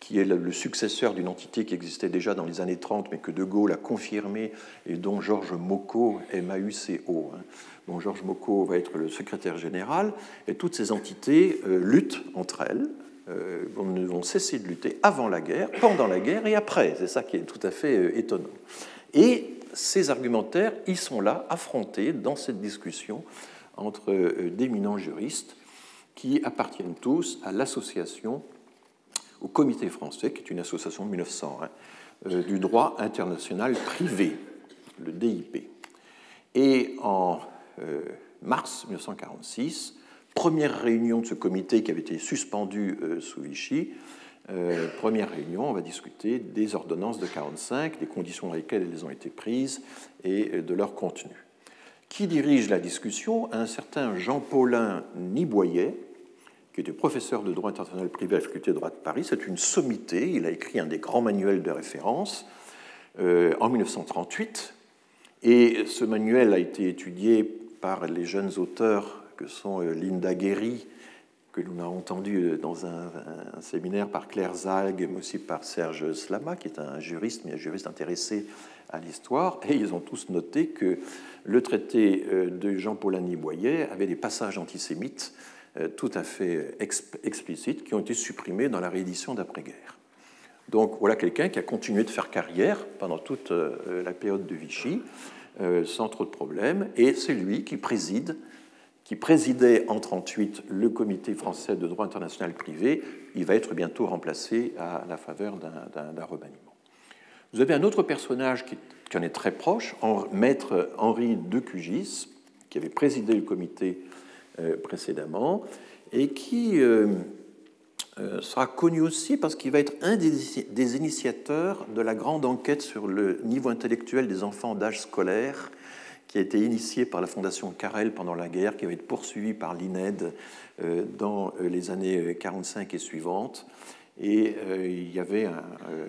qui est le successeur d'une entité qui existait déjà dans les années 30, mais que De Gaulle a confirmé et dont Georges Mocot, M-A-U-C-O, hein, dont Georges Mocot va être le secrétaire général. Et toutes ces entités euh, luttent entre elles, euh, vont cesser de lutter avant la guerre, pendant la guerre et après. C'est ça qui est tout à fait euh, étonnant. Et ces argumentaires, ils sont là, affrontés dans cette discussion entre d'éminents juristes qui appartiennent tous à l'association au Comité français, qui est une association de 1901, euh, du droit international privé, le DIP. Et en euh, mars 1946, première réunion de ce comité qui avait été suspendu euh, sous Vichy, première réunion, on va discuter des ordonnances de 45, des conditions dans lesquelles elles ont été prises et de leur contenu. Qui dirige la discussion? Un certain Jean-Paulin Niboyet, qui était professeur de droit international privé à la faculté de droit de Paris. C'est une sommité. Il a écrit un des grands manuels de référence euh, en 1938. Et ce manuel a été étudié par les jeunes auteurs que sont euh, Linda Guéry, que l'on a entendu euh, dans un, séminaire par Claire Zalg, mais aussi par Serge Slama, qui est un juriste, mais un juriste intéressé à l'histoire. Et ils ont tous noté que le traité de Jean-Paul Boyer avait des passages antisémites tout à fait explicites qui ont été supprimés dans la réédition d'après-guerre. Donc voilà quelqu'un qui a continué de faire carrière pendant toute euh, la période de Vichy, euh, sans trop de problèmes, et c'est lui qui préside, qui présidait en 1938 le Comité français de droit international privé. Il va être bientôt remplacé à la faveur d'un remaniement. Vous avez un autre personnage qui, en est très proche, maître Henri de Cugis, qui avait présidé le comité euh, précédemment, et qui euh, euh, sera connu aussi parce qu'il va être un des, initiateurs de la grande enquête sur le niveau intellectuel des enfants d'âge scolaire, qui a été initiée par la Fondation Carrel pendant la guerre, qui va être poursuivie par l'INED dans les années 45 et suivantes. Et, il y avait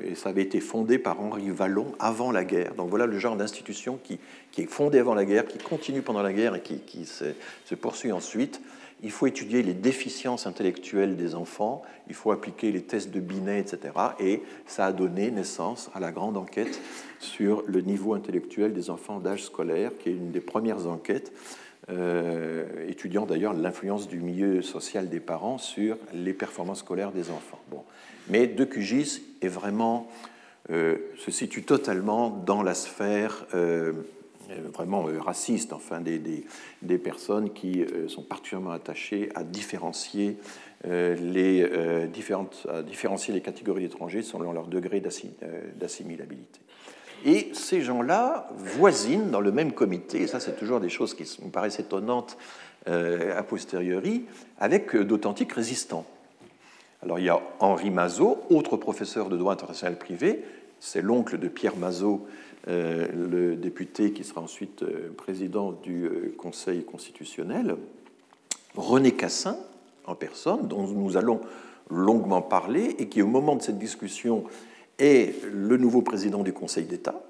et ça avait été fondé par Henri Vallon avant la guerre. Donc voilà le genre d'institution qui, est fondée avant la guerre, qui continue pendant la guerre et qui, se, poursuit ensuite il faut étudier les déficiences intellectuelles des enfants, il faut appliquer les tests de Binet, etc. Et ça a donné naissance à la grande enquête sur le niveau intellectuel des enfants d'âge scolaire, qui est une des premières enquêtes, euh, étudiant d'ailleurs l'influence du milieu social des parents sur les performances scolaires des enfants. Bon. Mais De Cugis est vraiment, euh, se situe totalement dans la sphère euh, vraiment racistes, enfin des, des, personnes qui sont particulièrement attachées à différencier les, différentes, à différencier les catégories d'étrangers selon leur degré d'assimilabilité. Et ces gens-là voisinent dans le même comité, et ça c'est toujours des choses qui me paraissent étonnantes a posteriori, avec d'authentiques résistants. Alors il y a Henri Mazot, autre professeur de droit international privé, c'est l'oncle de Pierre Mazot, euh, le député qui sera ensuite euh, président du euh, Conseil constitutionnel, René Cassin, en personne, dont nous allons longuement parler, et qui, au moment de cette discussion, est le nouveau président du Conseil d'État.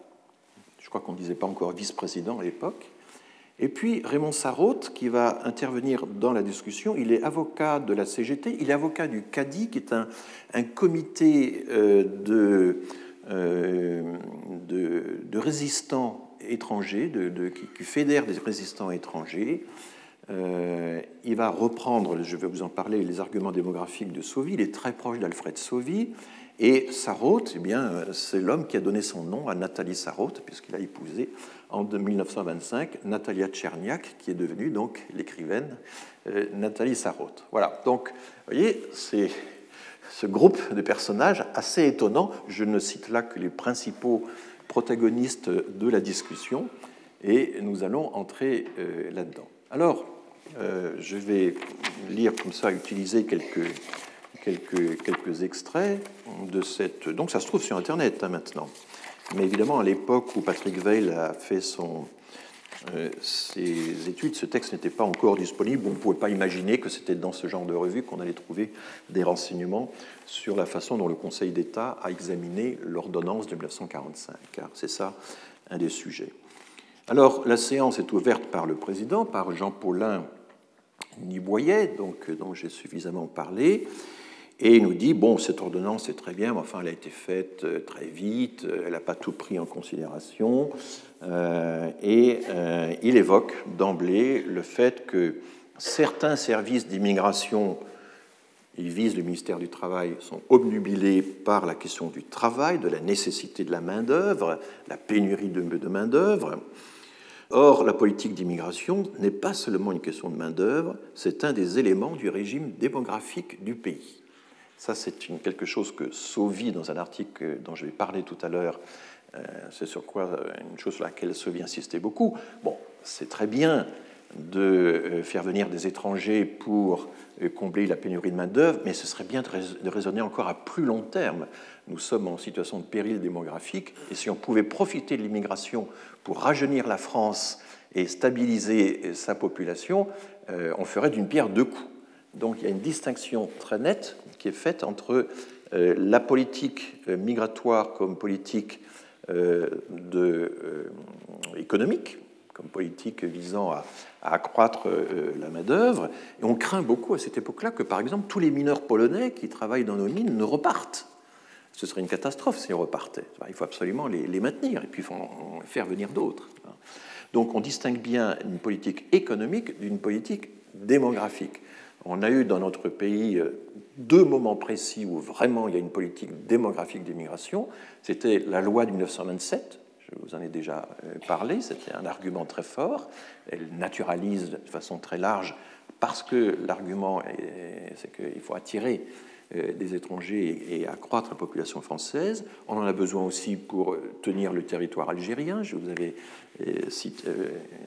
Je crois qu'on ne disait pas encore vice-président à l'époque. Et puis Raymond Sarraute, qui va intervenir dans la discussion, il est avocat de la CGT, il est avocat du CADI, qui est un, un comité de euh, de, résistants étrangers, de, qui, fédère des résistants étrangers. Euh, il va reprendre, je vais vous en parler, les arguments démographiques de Sauvy. Il est très proche d'Alfred Sauvy. Et Sarraute, eh bien, c'est l'homme qui a donné son nom à Nathalie Sarraute, puisqu'il a épousé en 1925 Natalia Tcherniak, qui est devenue donc l'écrivaine euh, Nathalie Sarraute. Voilà, donc, vous voyez, c'est ce groupe de personnages assez étonnant. Je ne cite là que les principaux protagonistes de la discussion et nous allons entrer euh, là-dedans. Alors, euh, je vais lire comme ça, utiliser quelques, quelques, quelques extraits de cette. Donc, ça se trouve sur Internet hein, maintenant. Mais évidemment, à l'époque où Patrick Veil a fait son, euh, ces études, ce texte n'était pas encore disponible. On ne pouvait pas imaginer que c'était dans ce genre de revue qu'on allait trouver des renseignements sur la façon dont le Conseil d'État a examiné l'ordonnance de 1945, car c'est ça un des sujets. Alors, la séance est ouverte par le président, par Jean-Paulin Niboyet, donc, dont j'ai suffisamment parlé. Et il nous dit, bon, cette ordonnance est très bien, mais enfin, elle a été faite euh, très vite, euh, elle n'a pas tout pris en considération. Euh, et il évoque d'emblée le fait que certains services d'immigration, il vise le ministère du Travail, sont obnubilés par la question du travail, de la nécessité de la main-d'œuvre, la pénurie de main-d'œuvre. Or, la politique d'immigration n'est pas seulement une question de main-d'œuvre, c'est un des éléments du régime démographique du pays. Ça, c'est quelque chose que Sauvy, dans un article dont je vais parler tout à l'heure, euh, c'est sur quoi euh, une chose sur laquelle Sauvy insistait beaucoup. Bon, c'est très bien de euh, faire venir des étrangers pour combler la pénurie de main-d'œuvre, mais ce serait bien de raisonner encore à plus long terme. Nous sommes en situation de péril démographique, et si on pouvait profiter de l'immigration pour rajeunir la France et stabiliser sa population, on ferait d'une pierre deux coups. Donc il y a une distinction très nette qui est faite entre euh, la politique euh, migratoire comme politique euh, de, économique, comme politique visant à, accroître la main-d'œuvre. Et on craint beaucoup à cette époque-là que, par exemple, tous les mineurs polonais qui travaillent dans nos mines ne repartent. Ce serait une catastrophe s'ils repartaient. Il faut absolument les, les maintenir et puis faire venir d'autres. Donc on distingue bien une politique économique d'une politique démographique on a eu dans notre pays euh, deux moments précis où vraiment il y a une politique démographique d'immigration. C'était la loi de 1927, je vous en ai déjà euh, parlé, c'était un argument très fort. Elle naturalise de façon très large parce que l'argument, c'est qu'il faut attirer des étrangers et accroître la population française. On en a besoin aussi pour tenir le territoire algérien. Je vous avais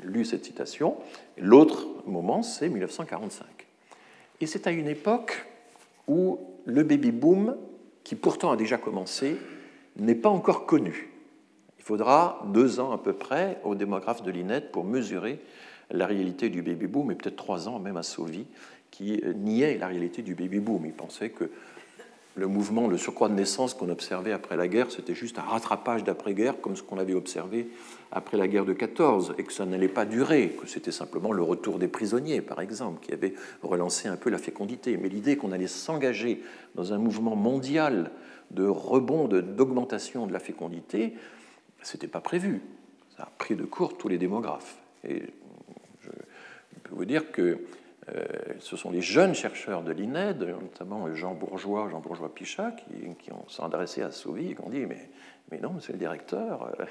lu cette citation. L'autre moment, c'est 1945. Et c'est à une époque où le baby-boom, qui pourtant a déjà commencé, n'est pas encore connu. Il faudra deux ans à peu près au démographe de l'INET pour mesurer la réalité du baby-boom, et peut-être trois ans même à Sauvy, qui niait la réalité du baby-boom. Il pensait que le mouvement, le surcroît de naissance qu'on observait après la guerre, c'était juste un rattrapage d'après-guerre, comme ce qu'on avait observé après la guerre de 14, et que ça n'allait pas durer, que c'était simplement le retour des prisonniers, par exemple, qui avait relancé un peu la fécondité. Mais l'idée qu'on allait s'engager dans un mouvement mondial de rebond, d'augmentation de la fécondité, ce n'était pas prévu. Ça a pris de court tous les démographes. Et je peux vous dire que ce sont les jeunes chercheurs de l'INED, notamment Jean Bourgeois, Jean Bourgeois-Pichat, qui, qui sont adressés à Sauvy et qui ont dit mais, non, monsieur le directeur, euh,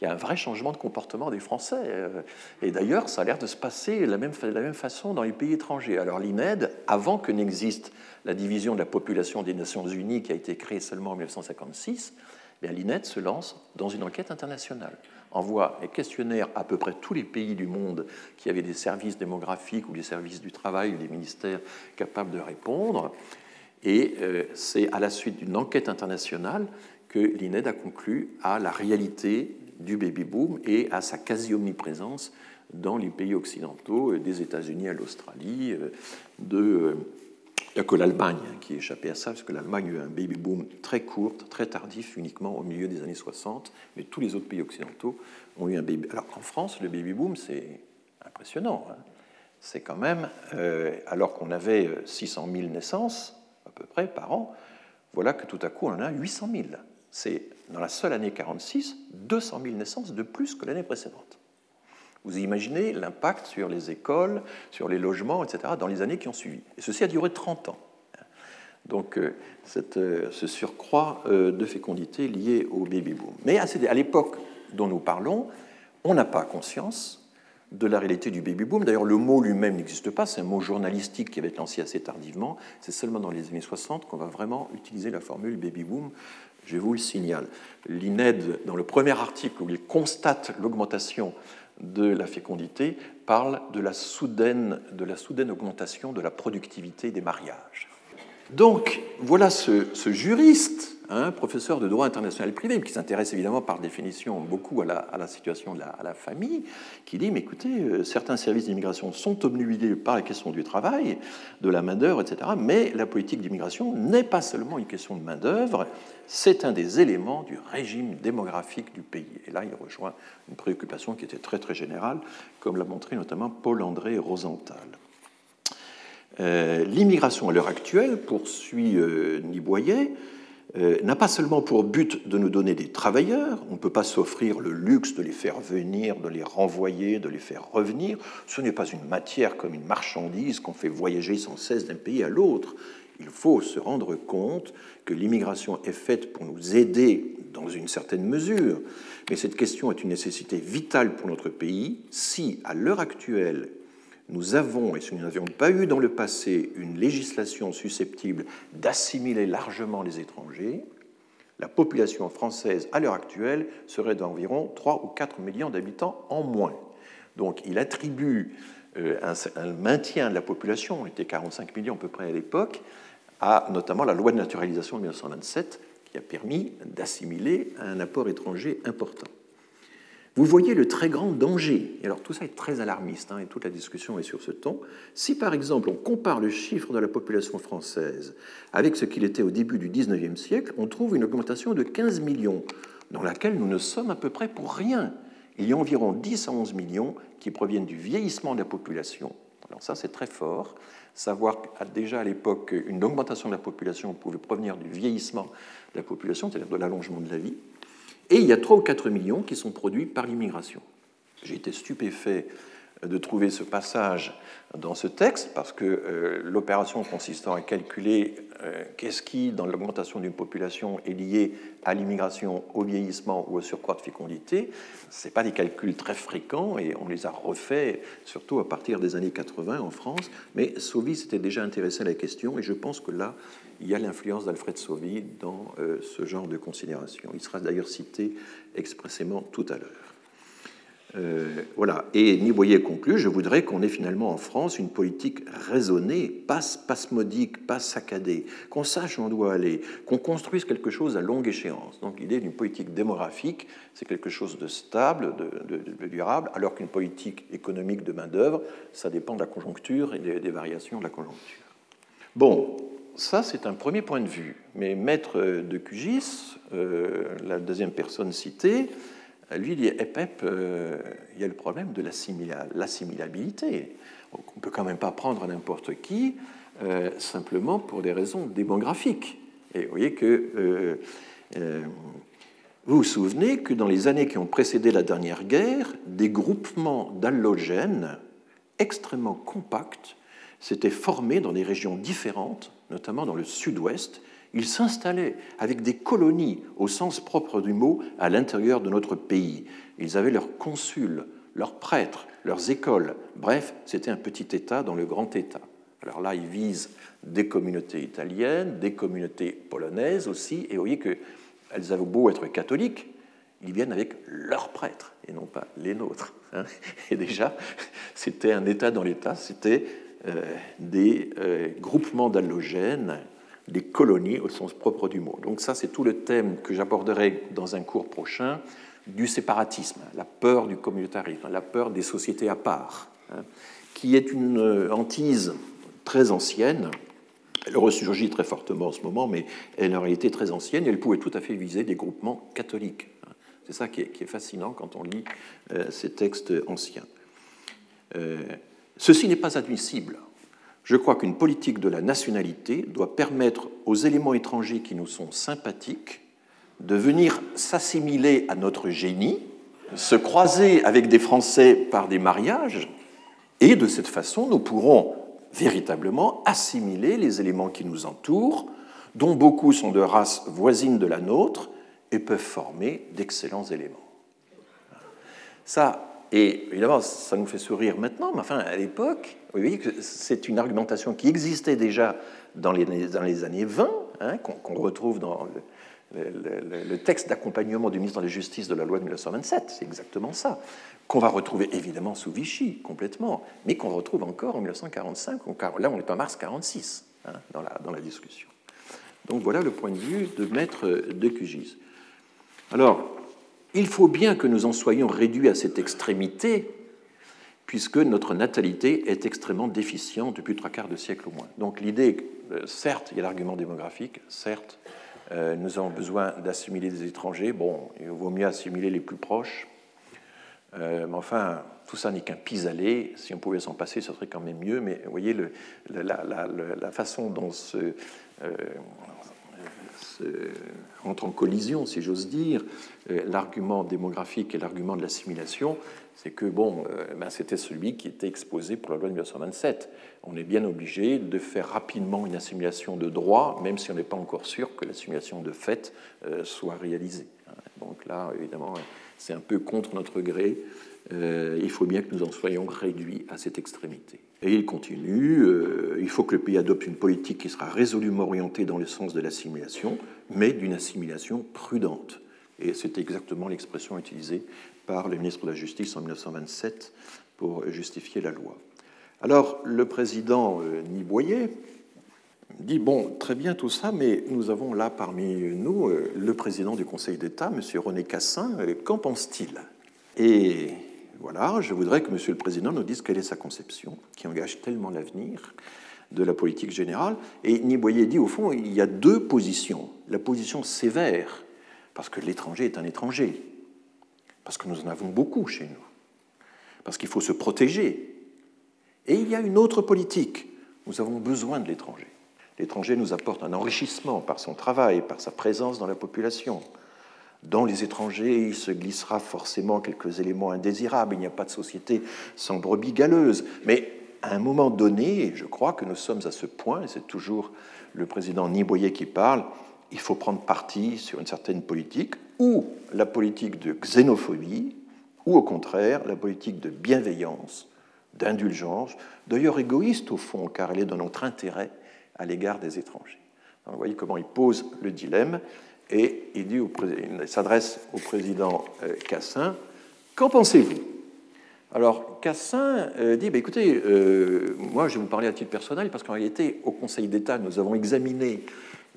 il y a un vrai changement de comportement des Français. Euh, et d'ailleurs, ça a l'air de se passer de la même, de la même façon dans les pays étrangers. Alors l'INED, avant que n'existe la division de la population des Nations Unies qui a été créée seulement en 1956, l'INED se lance dans une enquête internationale envoie un questionnaire à peu près tous les pays du monde qui avaient des services démographiques ou des services du travail ou des ministères capables de répondre. Et euh, c'est à la suite d'une enquête internationale que l'INED a conclu à la réalité du baby-boom et à sa quasi-omniprésence dans les pays occidentaux, euh, des États-Unis à l'Australie, euh, de il n'y a que l'Allemagne qui échappait à ça, parce que l'Allemagne a eu un baby boom très court, très tardif, uniquement au milieu des années 60, mais tous les autres pays occidentaux ont eu un baby. Alors qu'en France, le baby boom, c'est impressionnant. Hein. c'est quand même, euh, alors qu'on avait 600 000 naissances, à peu près, par an, voilà que tout à coup, on en a 800 000. C'est, dans la seule année 46, 200 000 naissances de plus que l'année précédente. Vous imaginez l'impact sur les écoles, sur les logements, etc., dans les années qui ont suivi. Et ceci a duré 30 ans. Donc, euh, cette, euh, ce surcroît euh, de fécondité lié au baby-boom. Mais à l'époque dont nous parlons, on n'a pas conscience de la réalité du baby-boom. D'ailleurs, le mot lui-même n'existe pas, c'est un mot journalistique qui avait été lancé assez tardivement. C'est seulement dans les années 60 qu'on va vraiment utiliser la formule baby-boom. Je vous le signale. L'INED, dans le premier article où il constate l'augmentation de la fécondité parle de la soudaine, de la soudaine augmentation de la productivité des mariages. Donc voilà ce, juriste, hein, professeur de droit international privé, qui s'intéresse évidemment par définition beaucoup à la, situation de la, famille, qui dit, mais écoutez, euh, certains services d'immigration sont obnubilés par la question du travail, de la main-d'œuvre, etc. Mais la politique d'immigration n'est pas seulement une question de main-d'œuvre, c'est un des éléments du régime démographique du pays. Et là, il rejoint une préoccupation qui était très très générale, comme l'a montré notamment Paul-André Rosenthal. Euh, l'immigration à l'heure actuelle, poursuit euh, Niboyer, n'a pas seulement pour but de nous donner des travailleurs, on ne peut pas s'offrir le luxe de les faire venir, de les renvoyer, de les faire revenir, ce n'est pas une matière comme une marchandise qu'on fait voyager sans cesse d'un pays à l'autre. Il faut se rendre compte que l'immigration est faite pour nous aider dans une certaine mesure, mais cette question est une nécessité vitale pour notre pays. Si, à l'heure actuelle, nous avons, et si nous n'avions pas eu dans le passé une législation susceptible d'assimiler largement les étrangers, la population française à l'heure actuelle serait d'environ 3 ou 4 millions d'habitants en moins. Donc il attribue euh, un, maintien de la population, on était 45 millions à peu près à l'époque, à notamment la loi de naturalisation de 1927 qui a permis d'assimiler un apport étranger important. Vous voyez le très grand danger. Alors tout ça est très alarmiste, hein, et toute la discussion est sur ce ton. Si par exemple on compare le chiffre de la population française avec ce qu'il était au début du XIXe siècle, on trouve une augmentation de 15 millions, dans laquelle nous ne sommes à peu près pour rien. Il y a environ 10 à 11 millions qui proviennent du vieillissement de la population. Alors ça c'est très fort. Savoir déjà à l'époque une augmentation de la population pouvait provenir du vieillissement de la population, c'est-à-dire de l'allongement de la vie. Et il y a 3 ou 4 millions qui sont produits par l'immigration. J'ai été stupéfait de trouver ce passage dans ce texte, parce que euh, l'opération consistant à calculer euh, qu'est-ce qui, dans l'augmentation d'une population, est lié à l'immigration, au vieillissement ou au surcroît de fécondité, ce pas des calculs très fréquents et on les a refaits surtout à partir des années 80 en France. Mais Sauvy s'était déjà intéressé à la question et je pense que là, il y a l'influence d'Alfred Sauvy dans euh, ce genre de considération. Il sera d'ailleurs cité expressément tout à l'heure. Euh, voilà. Et Niboyer conclut Je voudrais qu'on ait finalement en France une politique raisonnée, pas spasmodique, pas saccadée, qu'on sache où on doit aller, qu'on construise quelque chose à longue échéance. Donc l'idée d'une politique démographique, c'est quelque chose de stable, de, durable, alors qu'une politique économique de main-d'œuvre, ça dépend de la conjoncture et des, variations de la conjoncture. Bon, ça c'est un premier point de vue. Mais Maître de Cugis, euh, la deuxième personne citée, lui, dit Epep, euh, il y a le problème de l'assimilabilité. On ne peut quand même pas prendre n'importe qui euh, simplement pour des raisons démographiques. Et vous voyez que vous vous souvenez que dans les années qui ont précédé la dernière guerre, des groupements d'allogènes extrêmement compacts s'étaient formés dans des régions différentes, notamment dans le sud-ouest, ils s'installaient avec des colonies au sens propre du mot à l'intérieur de notre pays. Ils avaient leurs consuls, leurs prêtres, leurs écoles. Bref, c'était un petit État dans le grand État. Alors là, ils visent des communautés italiennes, des communautés polonaises aussi, et vous voyez qu'elles avaient beau être catholiques, ils viennent avec leurs prêtres et non pas les nôtres. Hein. Et déjà, c'était un État dans l'État, c'était des euh, groupements d'allogènes des colonies au sens propre du mot. Donc ça, c'est tout le thème que j'aborderai dans un cours prochain du séparatisme, la peur du communautarisme, la peur des sociétés à part, hein, qui est une euh, hantise très ancienne. Elle ressurgit très fortement en ce moment, mais elle en réalité très ancienne et elle pouvait tout à fait viser des groupements catholiques. Hein. C'est ça qui est, fascinant quand on lit euh, ces textes anciens. Euh, ceci n'est pas admissible je crois qu'une politique de la nationalité doit permettre aux éléments étrangers qui nous sont sympathiques de venir s'assimiler à notre génie, se croiser avec des Français par des mariages, et de cette façon, nous pourrons véritablement assimiler les éléments qui nous entourent, dont beaucoup sont de races voisines de la nôtre, et peuvent former d'excellents éléments. Ça, et évidemment, ça nous fait sourire maintenant, mais enfin, à l'époque, vous voyez que c'est une argumentation qui existait déjà dans les, années 20, hein, qu'on retrouve dans le, texte d'accompagnement du ministre de la Justice de la loi de 1927. C'est exactement ça. Qu'on va retrouver évidemment sous Vichy, complètement, mais qu'on retrouve encore en 1945. Là, on est en mars 1946 hein, dans, la, dans la discussion. Donc voilà le point de vue de maître de Cugis. Alors, il faut bien que nous en soyons réduits à cette extrémité, puisque notre natalité est extrêmement déficiente depuis trois quarts de siècle au moins. Donc l'idée, euh, certes, il y a l'argument démographique, certes, euh, nous avons besoin d'assimiler des étrangers, bon, il vaut mieux assimiler les plus proches, euh, mais enfin, tout ça n'est qu'un pis-aller, si on pouvait s'en passer, ce serait quand même mieux, mais vous voyez la, façon dont ce, entre en collision, si j'ose dire, euh, l'argument démographique et l'argument de l'assimilation, c'est que bon, euh, ben, c'était celui qui était exposé pour la loi de 1927. On est bien obligé de faire rapidement une assimilation de droit, même si on n'est pas encore sûr que l'assimilation de fait euh, soit réalisée. Donc là, évidemment, c'est un peu contre notre gré. il faut bien que nous en soyons réduits à cette extrémité. Et il continue, euh, il faut que le pays adopte une politique qui sera résolument orientée dans le sens de l'assimilation, mais d'une assimilation prudente. Et c'est exactement l'expression utilisée par le ministre de la Justice en 1927 pour justifier la loi. Alors, le président euh, Niboyer dit, bon, très bien tout ça, mais nous avons là parmi nous euh, le président du Conseil d'État, M. René Cassin, qu'en pense-t-il? Et voilà, je voudrais que Monsieur le Président nous dise quelle est sa conception, qui engage tellement l'avenir de la politique générale. Et Niboyer dit, au fond, il y a deux positions. La position sévère, parce que l'étranger est un étranger, parce que nous en avons beaucoup chez nous, parce qu'il faut se protéger. Et il y a une autre politique. Nous avons besoin de l'étranger. L'étranger nous apporte un enrichissement par son travail, par sa présence dans la population. Dans les étrangers, il se glissera forcément quelques éléments indésirables. Il n'y a pas de société sans brebis galeuse. Mais à un moment donné, je crois que nous sommes à ce point, et c'est toujours le président Niboyer qui parle, il faut prendre parti sur une certaine politique, ou la politique de xénophobie, ou au contraire la politique de bienveillance, d'indulgence, d'ailleurs égoïste au fond, car elle est dans notre intérêt à l'égard des étrangers. vous voyez comment il pose le dilemme et il, s'adresse au président euh, Cassin. Qu'en pensez-vous? Alors, Cassin euh, dit bah, écoutez, euh, moi je vais vous parler à titre personnel parce qu'en réalité, au Conseil d'État, nous avons examiné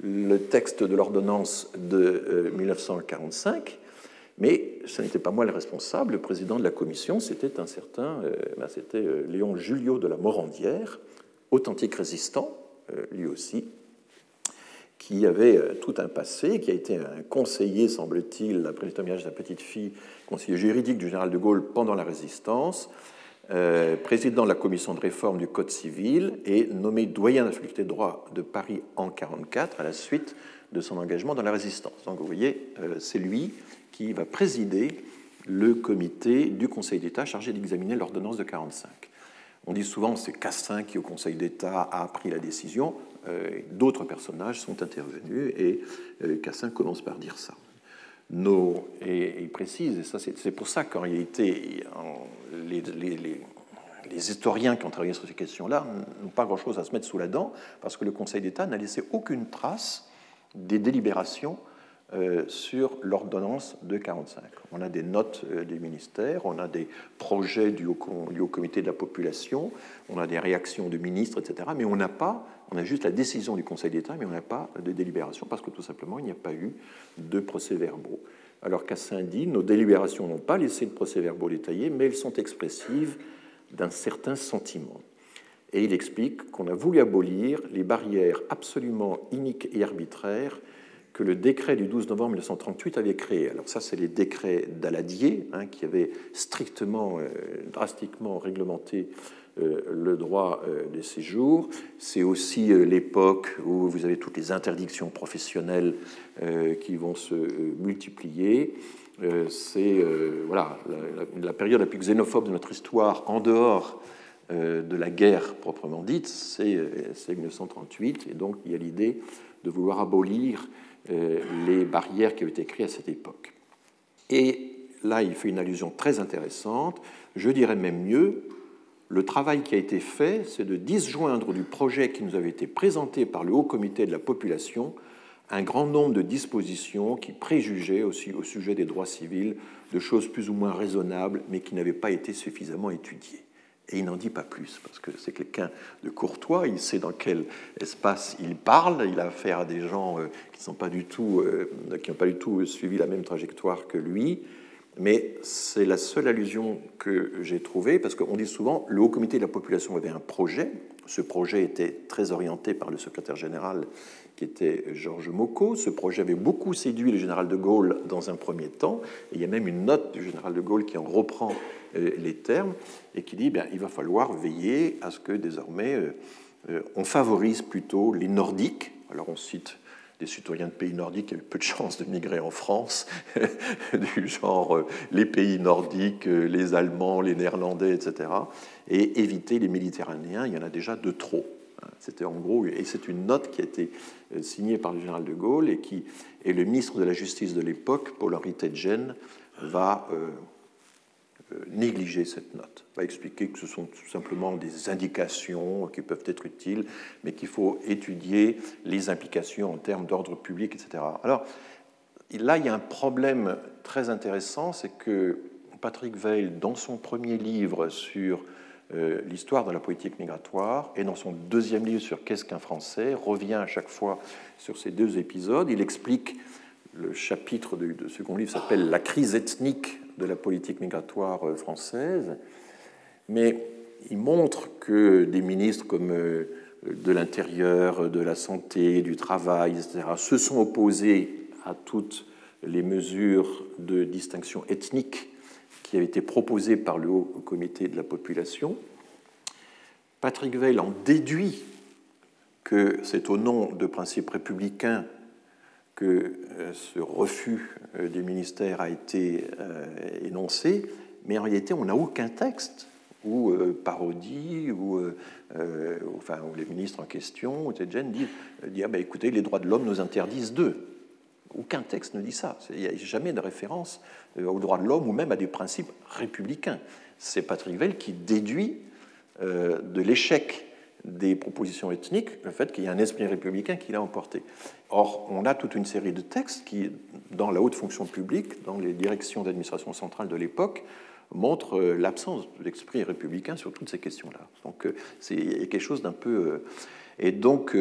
le texte de l'ordonnance de 1945. Mais ce n'était pas moi le responsable, le président de la commission, c'était un certain, ben, c'était Léon Julio de la Morandière, authentique résistant, lui aussi, qui avait euh, tout un passé, qui a été un conseiller, semble-t-il, après le témoignage de la petite fille, conseiller juridique du général de Gaulle pendant la Résistance, euh, président de la commission de réforme du Code civil et nommé doyen de la faculté de droit de Paris en 1944 à la suite de son engagement dans la Résistance. Donc vous voyez, euh, c'est lui qui va présider le comité du Conseil d'État chargé d'examiner l'ordonnance de 1945. On dit souvent c'est Cassin qui, au Conseil d'État, a pris la décision. Euh, d'autres personnages sont intervenus et euh, Cassin commence par dire ça. Et, il précise, et c'est pour ça qu'en réalité, les, les, historiens qui ont travaillé sur ces questions-là n'ont pas grand-chose à se mettre sous la dent, parce que le Conseil d'État n'a laissé aucune trace des délibérations sur l'ordonnance de 45. On a des notes euh, des ministères, on a des projets du haut, comité de la population, on a des réactions de ministres, etc. Mais on n'a pas, on a juste la décision du Conseil d'État, mais on n'a pas de délibération parce que tout simplement il n'y a pas eu de procès-verbaux. Alors Cassin dit nos délibérations n'ont pas laissé de procès-verbaux détaillés, mais elles sont expressives d'un certain sentiment. Et il explique qu'on a voulu abolir les barrières absolument iniques et arbitraires que le décret du 12 novembre 1938 avait créé. Alors ça, c'est les décrets d'Aladier, hein, qui avaient strictement, euh, drastiquement réglementé euh, le droit euh, des séjours. C'est aussi l'époque où vous avez toutes les interdictions professionnelles qui vont se multiplier. c'est voilà, la, période la plus xénophobe de notre histoire en dehors de la guerre proprement dite, c'est 1938. Et donc il y a l'idée de vouloir abolir les barrières qui ont été créées à cette époque. Et là, il fait une allusion très intéressante. Je dirais même mieux, le travail qui a été fait, c'est de disjoindre du projet qui nous avait été présenté par le Haut Comité de la population un grand nombre de dispositions qui préjugeaient aussi au sujet des droits civils de choses plus ou moins raisonnables, mais qui n'avaient pas été suffisamment étudiées. Et il n'en dit pas plus, parce que c'est quelqu'un de courtois, il sait dans quel espace il parle, il a affaire à des gens euh, qui n'ont pas, du tout, euh, qui pas du tout suivi la même trajectoire que lui, mais c'est la seule allusion que j'ai trouvée, parce qu'on dit souvent, le Haut Comité de la Population avait un projet, ce projet était très orienté par le secrétaire général qui était Georges Mocot. Ce projet avait beaucoup séduit le général de Gaulle dans un premier temps. Il y a même une note du général de Gaulle qui en reprend euh, les termes et qui dit bien, il va falloir veiller à ce que désormais euh, euh, on favorise plutôt les Nordiques. Alors on cite des citoyens de pays nordiques qui avaient peu de chances de migrer en France, du genre les pays nordiques, les Allemands, les Néerlandais, etc., et éviter les Méditerranéens, il y en a déjà de trop. C'était en gros, et c'est une note qui a été signée par le général de Gaulle et qui, et le ministre de la Justice de l'époque, Paul-Henri Tedgen, va euh, négliger cette note, va expliquer que ce sont tout simplement des indications qui peuvent être utiles, mais qu'il faut étudier les implications en termes d'ordre public, etc. Alors là, il y a un problème très intéressant, c'est que Patrick Veil, dans son premier livre sur euh, l'histoire de la politique migratoire et dans son deuxième livre sur qu'est-ce qu'un Français, revient à chaque fois sur ces deux épisodes. Il explique le chapitre de, de second livre s'appelle La crise ethnique de la politique migratoire euh, française, mais il montre que des ministres comme euh, de l'Intérieur, de la Santé, du Travail, etc., se sont opposés à toutes les mesures de distinction ethnique qui avaient été proposées par le Haut Comité de la population. Patrick Veil en déduit que c'est au nom de principes républicains que ce refus des ministères a été énoncé, mais en réalité, on n'a aucun texte ou parodie, ou, enfin, où les ministres en question, ou Tedjen, disent, disent ah, ben, écoutez, les droits de l'homme nous interdisent d'eux. Aucun texte ne dit ça. Il n'y a jamais de référence aux droits de l'homme ou même à des principes républicains. C'est Patrick qui déduit de l'échec des propositions ethniques le fait qu'il y a un esprit républicain qui l'a emporté. Or, on a toute une série de textes qui, dans la haute fonction publique, dans les directions d'administration centrale de l'époque, montrent euh, l'absence d'esprit républicain sur toutes ces questions-là. Donc, euh, c'est quelque chose d'un peu. Euh, et donc,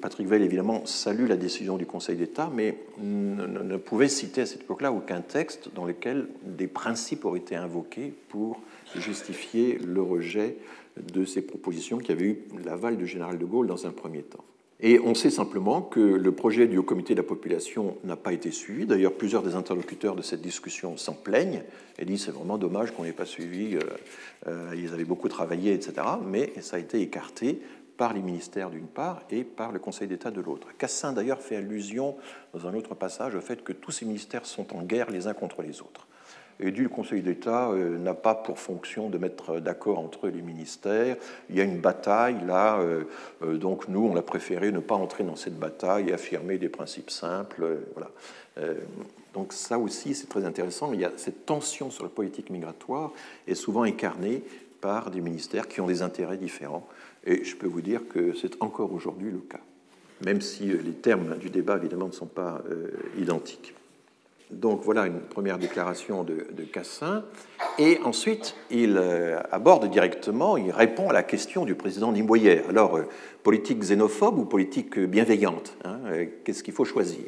Patrick Veil, évidemment, salue la décision du Conseil d'État, mais ne pouvait citer à cette époque-là aucun texte dans lequel des principes auraient été invoqués pour justifier le rejet de ces propositions qui avaient eu l'aval du général de Gaulle dans un premier temps. Et on sait simplement que le projet du Haut Comité de la population n'a pas été suivi. D'ailleurs, plusieurs des interlocuteurs de cette discussion s'en plaignent et disent c'est vraiment dommage qu'on n'ait pas suivi, euh, euh, ils avaient beaucoup travaillé, etc. Mais ça a été écarté par les ministères d'une part et par le Conseil d'État de l'autre. Cassin d'ailleurs fait allusion dans un autre passage au fait que tous ces ministères sont en guerre les uns contre les autres. Et dit le Conseil d'État euh, n'a pas pour fonction de mettre d'accord entre les ministères. Il y a une bataille là, euh, euh, donc nous, on a préféré ne pas entrer dans cette bataille et affirmer des principes simples. voilà. donc ça aussi, c'est très intéressant. Il y a cette tension sur la politique migratoire est souvent incarnée par des ministères qui ont des intérêts différents. Et je peux vous dire que c'est encore aujourd'hui le cas, même si les termes du débat, évidemment, ne sont pas identiques. Donc voilà une première déclaration de, Cassin. Et ensuite, il euh, aborde directement, il répond à la question du président Nimboyer. Alors, euh, politique xénophobe ou politique bienveillante hein, euh, Qu'est-ce qu'il faut choisir?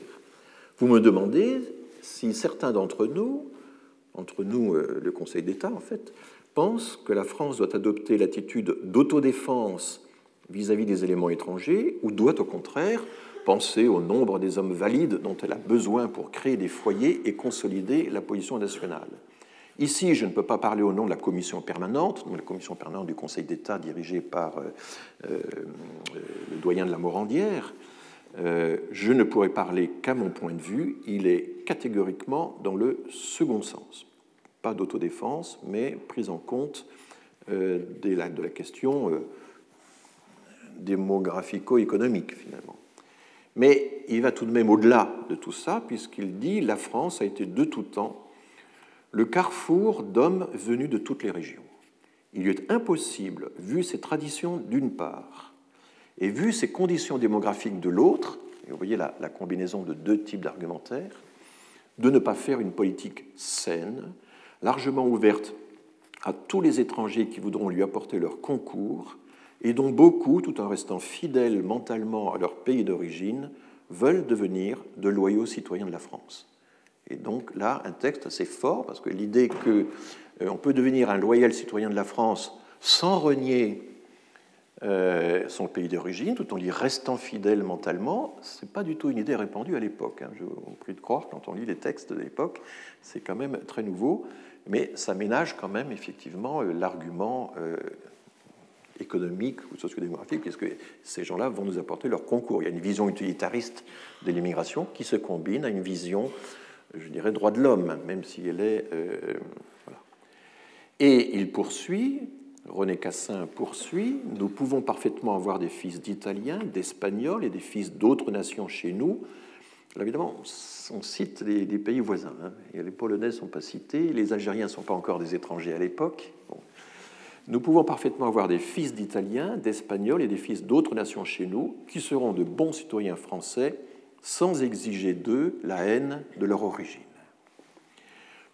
Vous me demandez si certains d'entre nous, entre nous le Conseil d'État en fait, pensent que la France doit adopter l'attitude d'autodéfense vis-à-vis des éléments étrangers ou doit au contraire penser au nombre des hommes valides dont elle a besoin pour créer des foyers et consolider la position nationale. Ici, je ne peux pas parler au nom de la commission permanente, la commission permanente du Conseil d'État dirigée par euh, euh, le doyen de la Morandière. Euh, je ne pourrais parler qu'à mon point de vue. Il est catégoriquement dans le second sens. Pas d'autodéfense, mais prise en compte de la, de la question démographico-économique, finalement. Mais il va tout de même au-delà de tout ça, puisqu'il dit la France a été de tout temps le carrefour d'hommes venus de toutes les régions. Il lui est impossible, vu ses traditions d'une part, et vu ses conditions démographiques de l'autre, et vous voyez la combinaison de deux types d'argumentaires, de ne pas faire une politique saine, largement ouverte à tous les étrangers qui voudront lui apporter leur concours et dont beaucoup, tout en restant fidèles mentalement à leur pays d'origine, veulent devenir de loyaux citoyens de la France. Et donc là, un texte assez fort, parce que l'idée qu'on euh, peut devenir un loyal citoyen de la France sans renier euh, son pays d'origine, tout en y restant fidèle mentalement, ce n'est pas du tout une idée répandue à l'époque. Hein. Je vous prie de croire, quand on lit les textes de l'époque, c'est quand même très nouveau, mais ça ménage quand même effectivement euh, l'argument économique ou sociodémographique, puisque ces gens-là vont nous apporter leur concours. Il y a une vision utilitariste de l'immigration qui se combine à une vision, je dirais, droit de l'homme, même si elle est. Euh, voilà. Et il poursuit, René Cassin poursuit, nous pouvons parfaitement avoir des fils d'Italiens, d'Espagnols et des fils d'autres nations chez nous. Évidemment, on cite les, pays voisins. Hein. les Polonais ne sont pas cités, les Algériens ne sont pas encore des étrangers à l'époque. Nous pouvons parfaitement avoir des fils d'Italiens, d'Espagnols et des fils d'autres nations chez nous qui seront de bons citoyens français sans exiger d'eux la haine de leur origine.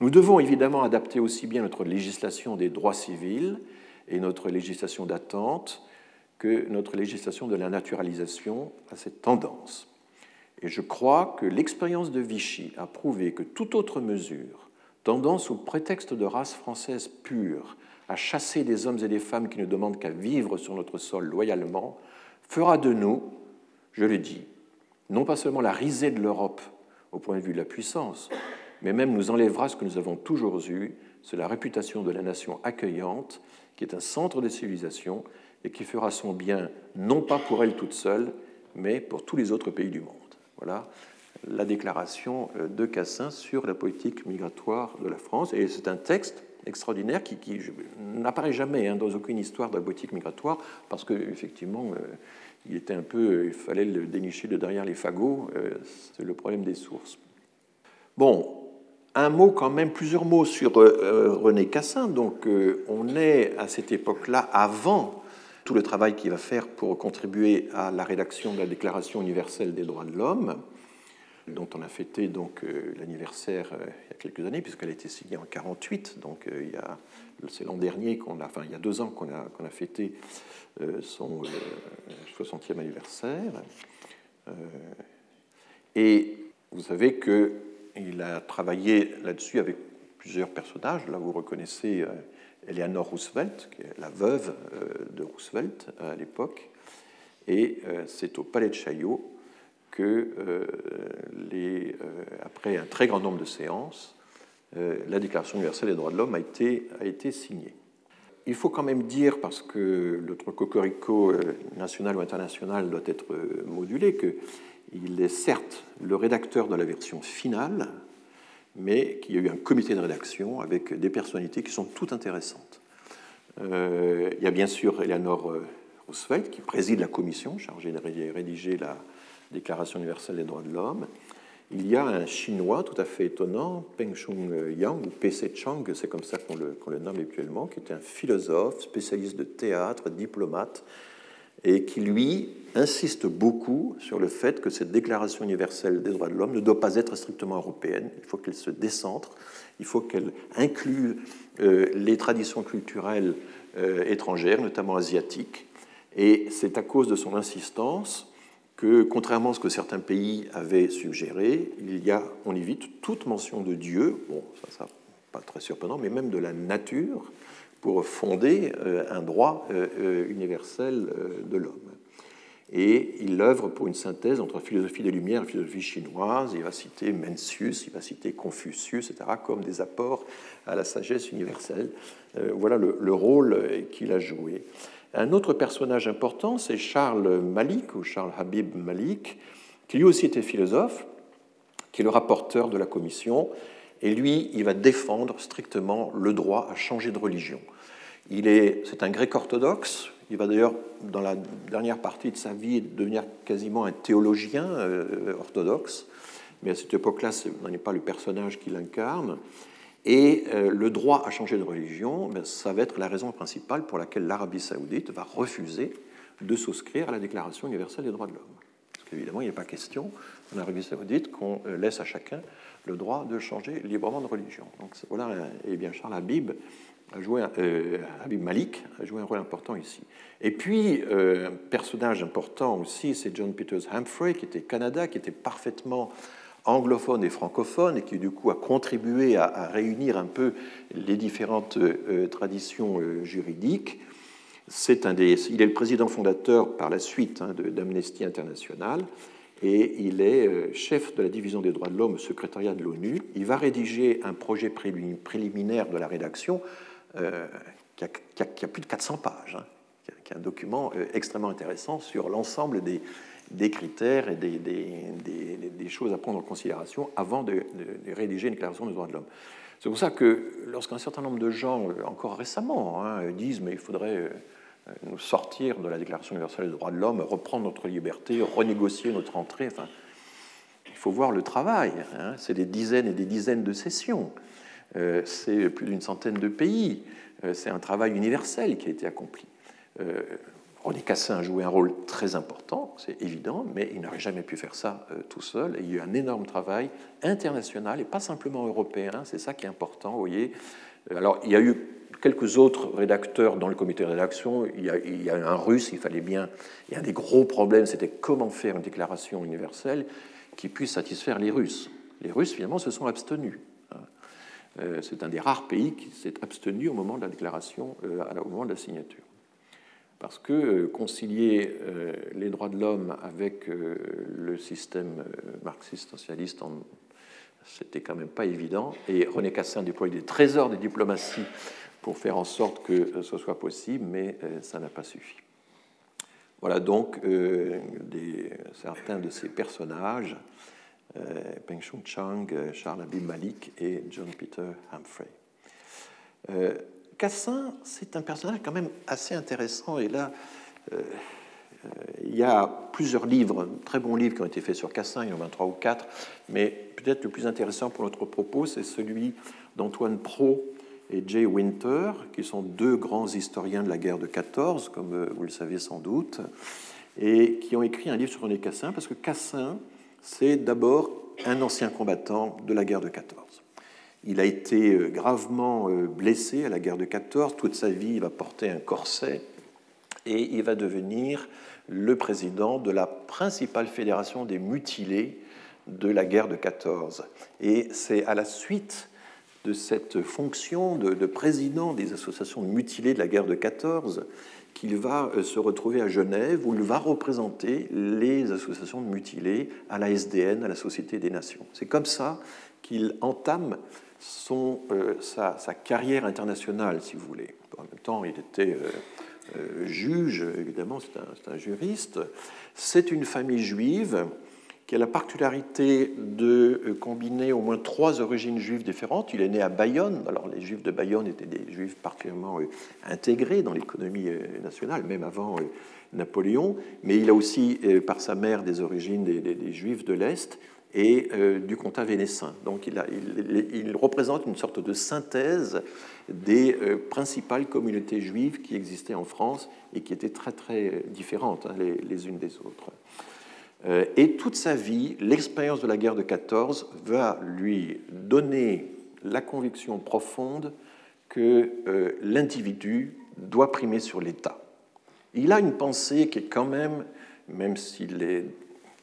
Nous devons évidemment adapter aussi bien notre législation des droits civils et notre législation d'attente que notre législation de la naturalisation à cette tendance. Et je crois que l'expérience de Vichy a prouvé que toute autre mesure tendant sous prétexte de race française pure à chasser des hommes et des femmes qui ne demandent qu'à vivre sur notre sol loyalement, fera de nous, je le dis, non pas seulement la risée de l'Europe au point de vue de la puissance, mais même nous enlèvera ce que nous avons toujours eu, c'est la réputation de la nation accueillante, qui est un centre de civilisation et qui fera son bien non pas pour elle toute seule, mais pour tous les autres pays du monde. Voilà la déclaration de Cassin sur la politique migratoire de la France. Et c'est un texte extraordinaire qui, n'apparaît jamais hein, dans aucune histoire de la politique migratoire, parce qu'effectivement, il était un peu, il fallait le dénicher de derrière les fagots, c'est le problème des sources. Bon, un mot quand même, plusieurs mots sur euh, euh, René Cassin. Donc, euh, on est à cette époque-là avant tout le travail qu'il va faire pour contribuer à la rédaction de la Déclaration universelle des droits de l'homme, dont on a fêté donc l'anniversaire il y a quelques années, puisqu'elle a été signée en 48. Donc, il y a, c'est l'an dernier qu'on a, enfin, il y a deux ans qu'on a, qu'on a fêté son 60e anniversaire. et vous savez que il a travaillé là-dessus avec plusieurs personnages. Là, vous reconnaissez euh, Eleanor Roosevelt, qui est la veuve euh, de Roosevelt à l'époque. Et euh, c'est au Palais de Chaillot que, les, après un très grand nombre de séances, la Déclaration universelle des droits de l'homme a été, a été signée. Il faut quand même dire, parce que notre cocorico national ou international doit être modulé, que il est certes le rédacteur de la version finale, mais qu'il y a eu un comité de rédaction avec des personnalités qui sont toutes intéressantes. Euh, il y a bien sûr Eleanor euh, Roosevelt qui préside la commission chargée de rédiger la Déclaration universelle des droits de l'homme. Il y a un Chinois tout à fait étonnant, Peng Chung Yang, ou P.C. Chang, c'est comme ça qu'on le, nomme actuellement, qui est un philosophe, spécialiste de théâtre, diplomate, et qui, lui, insiste beaucoup sur le fait que cette Déclaration universelle des droits de l'homme ne doit pas être strictement européenne, il faut qu'elle se décentre, il faut qu'elle inclue euh, les traditions culturelles euh, étrangères, notamment asiatiques, et c'est à cause de son insistance que, contrairement à ce que certains pays avaient suggéré, il y a, on évite toute mention de Dieu, bon, ça, ça pas très surprenant, mais même de la nature, pour fonder euh, un droit euh, euh, universel de l'homme. Et il œuvre pour une synthèse entre philosophie des Lumières et philosophie chinoise. Il va citer Mencius, il va citer Confucius, etc., comme des apports à la sagesse universelle. Voilà le, rôle qu'il a joué. Un autre personnage important, c'est Charles Malik, ou Charles Habib Malik, qui lui aussi était philosophe, qui est le rapporteur de la commission, et lui, il va défendre strictement le droit à changer de religion. Il est, c'est un grec orthodoxe. Il va d'ailleurs, dans la dernière partie de sa vie, devenir quasiment un théologien euh, orthodoxe. Mais à cette époque-là, ce n'est pas le personnage qu'il incarne. Et euh, le droit à changer de religion, ben, ça va être la raison principale pour laquelle l'Arabie saoudite va refuser de souscrire à la Déclaration universelle des droits de l'homme. Parce qu'évidemment, il n'est pas question, en Arabie saoudite, qu'on euh, laisse à chacun le droit de changer librement de religion. Donc voilà, et bien Charles Habib a joué, euh, Malik a joué un rôle important ici. Et puis, euh, un personnage important aussi, c'est John Peters Humphrey, qui était Canada, qui était parfaitement anglophone et francophone, et qui du coup a contribué à, réunir un peu les différentes euh, traditions juridiques. C'est un des, il est le président fondateur par la suite hein, d'Amnesty International et il est euh, chef de la division des droits de l'homme au secrétariat de l'ONU. Il va rédiger un projet préliminaire de la rédaction euh, qui, a, plus de 400 pages, hein, qui, est un document euh, extrêmement intéressant sur l'ensemble des, critères et des, choses à prendre en considération avant de, rédiger une déclaration des droits de l'homme. C'est pour ça que lorsqu'un certain nombre de gens, encore récemment, hein, disent mais il faudrait nous sortir de la Déclaration universelle des droits de l'homme, reprendre notre liberté, renégocier notre entrée. Enfin, il faut voir le travail. Hein. C'est des dizaines et des dizaines de sessions. Euh, c'est plus d'une centaine de pays. Euh, c'est un travail universel qui a été accompli. Euh, René Cassin a joué un rôle très important, c'est évident, mais il n'aurait jamais pu faire ça tout seul. Il y a eu un énorme travail international et pas simplement européen. C'est ça qui est important, vous voyez. Alors, il y a eu quelques autres rédacteurs dans le comité de rédaction. Il y, a, un russe, il fallait bien. Et un des gros problèmes, c'était comment faire une déclaration universelle qui puisse satisfaire les Russes. Les Russes, finalement, se sont abstenus. Hein. Euh, c'est un des rares pays qui s'est abstenu au moment de la déclaration, euh, au moment de la signature. Parce que euh, concilier les droits de l'homme avec le système marxiste-socialiste, c'était quand même pas évident. Et René Cassin déploie des trésors de diplomatie pour faire en sorte que euh, ce soit possible, mais euh, ça n'a pas suffi. Voilà donc euh, certains de ces personnages Peng Shung Chang, Charles Abib Malik et John Peter Humphrey. Cassin, c'est un personnage quand même assez intéressant, et là, il y a plusieurs livres, très bons livres qui ont été faits sur Cassin, il y en a trois ou quatre, mais peut-être le plus intéressant pour notre propos, c'est celui d'Antoine Pro et Jay Winter, qui sont deux grands historiens de la guerre de 14, comme euh, vous le savez sans doute, et qui ont écrit un livre sur René Cassin, parce que Cassin, c'est d'abord un ancien combattant de la guerre de 14. Il a été euh, gravement euh, blessé à la guerre de 14, toute sa vie il va porter un corset, et il va devenir le président de la principale fédération des mutilés de la guerre de 14. Et c'est à la suite de cette fonction de, président des associations de mutilés de la guerre de 14 qu'il va euh, se retrouver à Genève où il va représenter les associations de mutilés à la SDN, à la Société des Nations. C'est comme ça qu'il entame son, euh, sa, carrière internationale, si vous voulez. En même temps, il était euh, juge, évidemment, c'est un, un, juriste. C'est une famille juive qui a la particularité de euh, combiner au moins trois origines juives différentes. Il est né à Bayonne. Alors, les juifs de Bayonne étaient des juifs particulièrement euh, intégrés dans l'économie euh, nationale, même avant Napoléon. Mais il a aussi, par sa mère, des origines des, juifs de l'Est et du comtat vénessin. Donc, il, représente une sorte de synthèse des principales communautés juives qui existaient en France et qui étaient très, très différentes hein, les unes des autres. Euh, et toute sa vie, l'expérience de la guerre de 14 va lui donner la conviction profonde que euh, l'individu doit primer sur l'État. Il a une pensée qui est quand même, même s'il est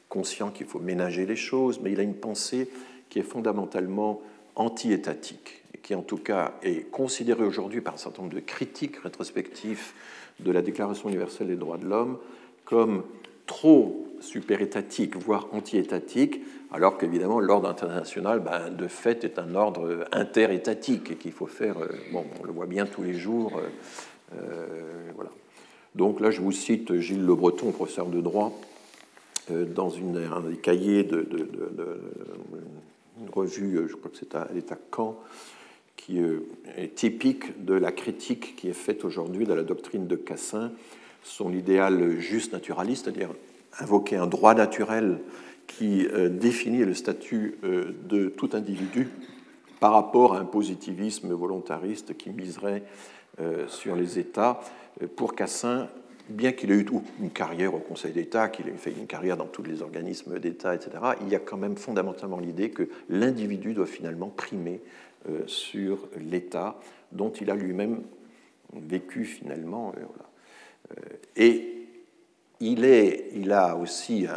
conscient qu'il faut ménager les choses, mais il a une pensée qui est fondamentalement anti-étatique, et qui en tout cas est considérée aujourd'hui par un certain nombre de critiques rétrospectifs de la Déclaration universelle des droits de l'homme comme trop super-étatique, voire anti-étatique, alors qu'évidemment l'ordre international, ben, de fait, est un ordre interétatique et qu'il faut faire, euh, bon, on le voit bien tous les jours. Euh, euh, voilà. Donc là, je vous cite Gilles Le Breton, professeur de droit, dans une, un des cahiers de, de, revue, je crois que c'est à, à Caen, qui est typique de la critique qui est faite aujourd'hui de la doctrine de Cassin, son idéal juste naturaliste, c'est-à-dire invoquer un droit naturel qui euh, définit le statut euh, de tout individu par rapport à un positivisme volontariste qui miserait euh, sur les États. Pour Cassin, bien qu'il ait eu une carrière au Conseil d'État, qu'il ait fait une carrière dans tous les organismes d'État, etc., il y a quand même fondamentalement l'idée que l'individu doit finalement primer sur l'État, dont il a lui-même vécu finalement. Et il, a aussi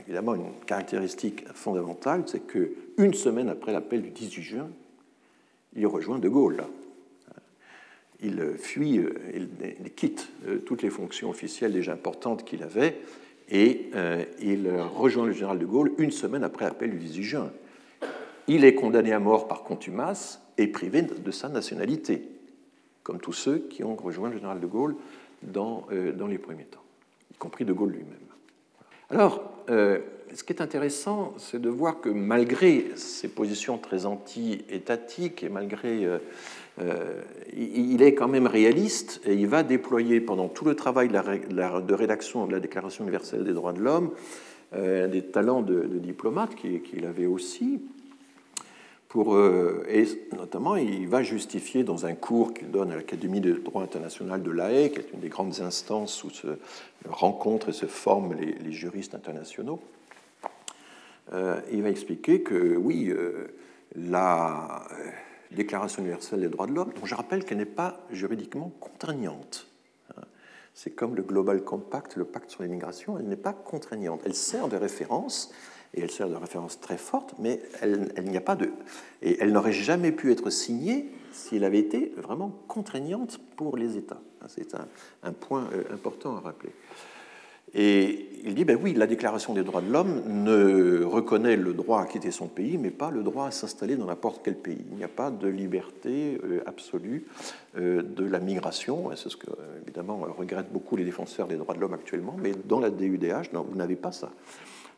évidemment une caractéristique fondamentale, c'est qu'une semaine après l'appel du 18 juin, il rejoint De Gaulle. Il fuit, il quitte euh, toutes les fonctions officielles déjà importantes qu'il avait et euh, il rejoint le général de Gaulle une semaine après l'appel du 18 juin. Il est condamné à mort par contumace et privé de sa nationalité, comme tous ceux qui ont rejoint le général de Gaulle dans, euh, dans les premiers temps compris De Gaulle lui-même. Alors, euh, ce qui est intéressant, c'est de voir que malgré ses positions très anti-étatiques et malgré... Euh, euh, il est quand même réaliste et il va déployer pendant tout le travail de, rédaction de la Déclaration universelle des droits de l'homme des talents de, de diplomate qu'il avait aussi, euh, et notamment, il va justifier dans un cours qu'il donne à l'Académie de droit international de La Haye, qui est une des grandes instances où se rencontrent et se forment les, juristes internationaux, euh, il va expliquer que oui, euh, la Déclaration universelle des droits de l'homme, dont je rappelle qu'elle n'est pas juridiquement contraignante, hein, c'est comme le Global Compact, le pacte sur l'immigration, elle n'est pas contraignante, elle sert de référence et elle sert de référence très forte, mais elle, n'y a pas de. Et elle n'aurait jamais pu être signée si elle avait été vraiment contraignante pour les États. C'est un, point euh, important à rappeler. Et il dit, ben oui, la Déclaration des droits de l'homme ne reconnaît le droit à quitter son pays, mais pas le droit à s'installer dans n'importe quel pays. Il n'y a pas de liberté euh, absolue euh, de la migration. C'est ce que, évidemment, regrettent beaucoup les défenseurs des droits de l'homme actuellement, mais dans la DUDH, non, vous n'avez pas ça.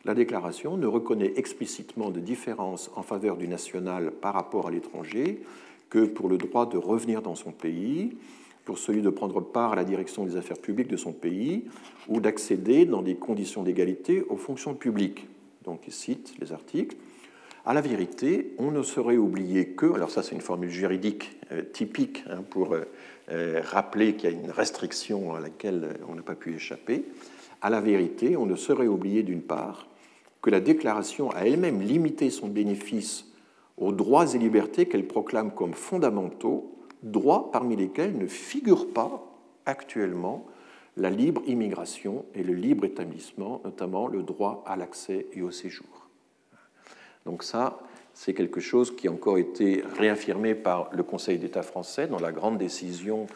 La déclaration ne reconnaît explicitement de différence en faveur du national par rapport à l'étranger que pour le droit de revenir dans son pays, pour celui de prendre part à la direction des affaires publiques de son pays ou d'accéder dans des conditions d'égalité aux fonctions publiques. Donc il cite les articles. À la vérité, on ne saurait oublier que, alors ça c'est une formule juridique euh, typique hein, pour euh, euh, rappeler qu'il y a une restriction à laquelle on n'a pas pu échapper, à la vérité, on ne saurait oublier d'une part que la déclaration a elle-même limité son bénéfice aux droits et libertés qu'elle proclame comme fondamentaux, droits parmi lesquels ne figurent pas actuellement la libre immigration et le libre établissement, notamment le droit à l'accès et au séjour. Donc ça, c'est quelque chose qui a encore été réaffirmé par le Conseil d'État français dans la grande décision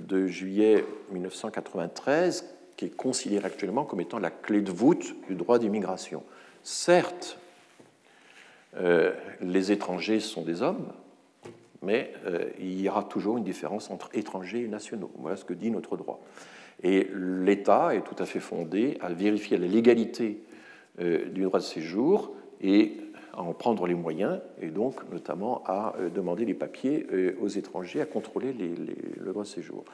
de juillet 1993, qui est considérée actuellement comme étant la clé de voûte du droit d'immigration. Certes, euh, les étrangers sont des hommes, mais euh, il y aura toujours une différence entre étrangers et nationaux. Voilà ce que dit notre droit. Et l'État est tout à fait fondé à vérifier la légalité euh, du droit de séjour et à en prendre les moyens, et donc notamment à demander les papiers aux étrangers, à contrôler le droit de séjour.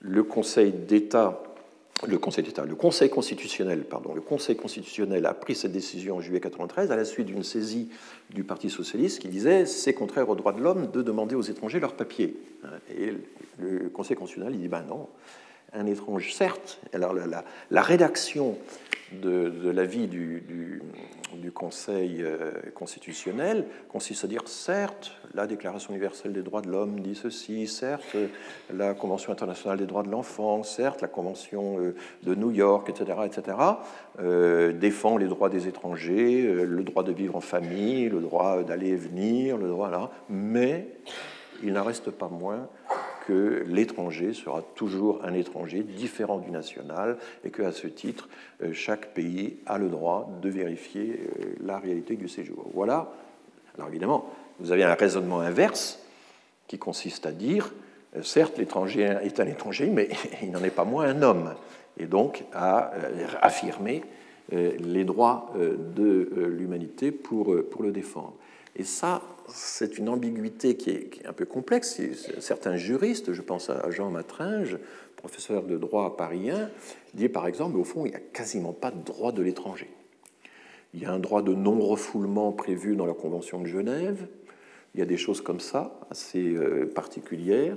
Le Conseil d'État le Conseil constitutionnel a pris cette décision en juillet 93 à la suite d'une saisie du Parti socialiste qui disait c'est contraire aux droits de l'homme de demander aux étrangers leurs papiers. Et le Conseil constitutionnel il dit ben non, un étranger, certes. Alors la, rédaction de, l'avis du, Conseil euh, constitutionnel consiste à dire, certes, la Déclaration universelle des droits de l'homme dit ceci, certes, la Convention internationale des droits de l'enfant, certes, la Convention euh, de New York, etc., etc., euh, défend les droits des étrangers, le droit de vivre en famille, le droit d'aller et venir, le droit là, mais il n'en reste pas moins l'étranger sera toujours un étranger différent du national et qu'à ce titre, euh, chaque pays a le droit de vérifier euh, la réalité du séjour. Voilà. Alors évidemment, vous avez un raisonnement inverse qui consiste à dire, euh, certes, l'étranger est un étranger, mais il n'en est pas moins un homme, et donc à affirmer les droits de l'humanité pour, pour le défendre. Et ça, c'est une ambiguïté qui est, un peu complexe. Certains juristes, je pense à Jean Matringe, professeur de droit à Paris 1, dit par exemple, au fond, il n'y a quasiment pas de droit de l'étranger. Il y a un droit de non-refoulement prévu dans la Convention de Genève, il y a des choses comme ça, assez euh, particulières,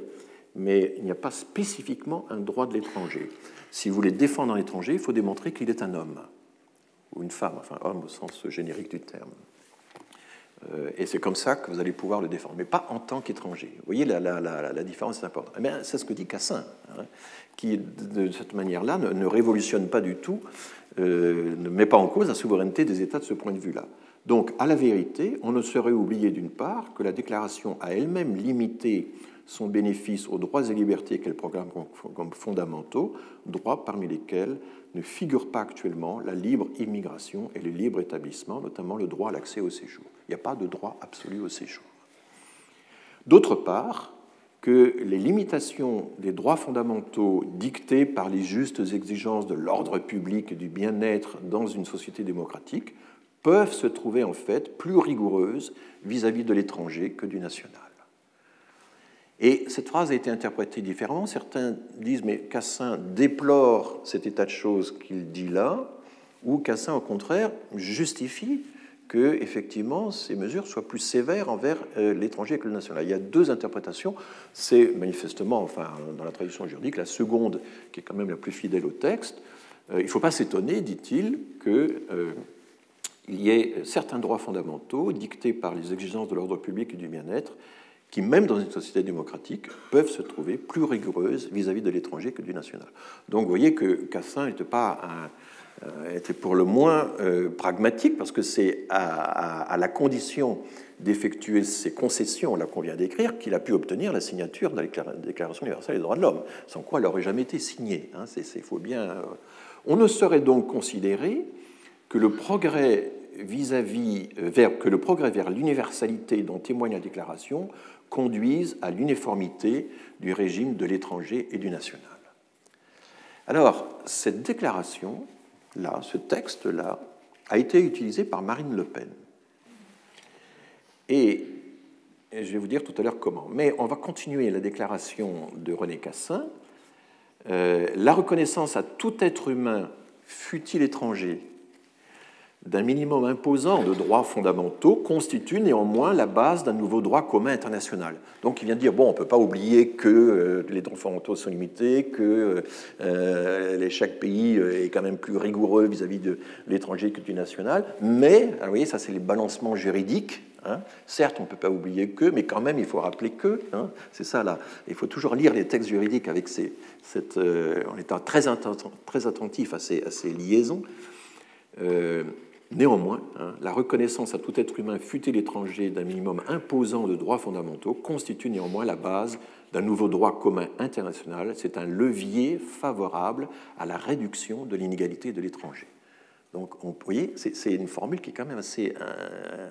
mais il n'y a pas spécifiquement un droit de l'étranger. Si vous voulez défendre un étranger, il faut démontrer qu'il est un homme, ou une femme, enfin homme au sens générique du terme. Euh, et c'est comme ça que vous allez pouvoir le défendre, mais pas en tant qu'étranger. Vous voyez, la, différence est importante. Eh c'est ce que dit Cassin, hein, qui, de cette manière-là, ne, révolutionne pas du tout, euh, ne met pas en cause la souveraineté des États de ce point de vue-là. Donc, à la vérité, on ne saurait oublier d'une part que la déclaration a elle-même limité son bénéfice aux droits et libertés qu'elle proclame comme fondamentaux, droits parmi lesquels ne figure pas actuellement la libre immigration et le libre établissement, notamment le droit à l'accès au séjour. Il n'y a pas de droit absolu au séjour. D'autre part, que les limitations des droits fondamentaux dictées par les justes exigences de l'ordre public et du bien-être dans une société démocratique peuvent se trouver en fait plus rigoureuses vis-à-vis -vis de l'étranger que du national. Et cette phrase a été interprétée différemment. Certains disent, mais Cassin déplore cet état de choses qu'il dit là, ou Cassin, au contraire, justifie que, effectivement, ces mesures soient plus sévères envers euh, l'étranger que le national. Il y a deux interprétations. C'est manifestement, enfin, dans la tradition juridique, la seconde qui est quand même la plus fidèle au texte. Euh, il ne faut pas s'étonner, dit-il, qu'il euh, y ait certains droits fondamentaux dictés par les exigences de l'ordre public et du bien-être qui, même dans une société démocratique, peuvent se trouver plus rigoureuses vis-à-vis de l'étranger que du national. Donc vous voyez que Cassin n'était pas euh, était pour le moins euh, pragmatique, parce que c'est à, la condition d'effectuer ces concessions, là qu'on vient d'écrire, qu'il a pu obtenir la signature de la Déclaration universelle des droits de l'homme, sans quoi elle n'aurait jamais été signée. Hein, faut bien, euh, On ne saurait donc considérer que le progrès vis-à-vis vers, que le progrès vers l'universalité dont témoigne la déclaration conduisent à l'uniformité du régime de l'étranger et du national. Alors, cette déclaration-là, ce texte-là, a été utilisé par Marine Le Pen. Et je vais vous dire tout à l'heure comment. Mais on va continuer la déclaration de René Cassin. Euh, la reconnaissance à tout être humain, fut-il étranger, d'un minimum imposant de droits fondamentaux constitue néanmoins la base d'un nouveau droit commun international. Donc il vient de dire, bon, on ne peut pas oublier que euh, les droits fondamentaux sont limités, que euh, chaque pays est quand même plus rigoureux vis-à-vis de l'étranger que du national, mais, ah, vous voyez, ça c'est les balancements juridiques Hein. Certes, on ne peut pas oublier que, mais quand même, il faut rappeler que. Hein. c'est ça là. Il faut toujours lire les textes juridiques avec cette, euh, en étant très, très attentif à ces, liaisons. Néanmoins, hein, la reconnaissance à tout être humain, fût l'étranger, d'un minimum imposant de droits fondamentaux constitue néanmoins la base d'un nouveau droit commun international. C'est un levier favorable à la réduction de l'inégalité de l'étranger. Donc, vous voyez, c'est une formule qui est quand même assez euh,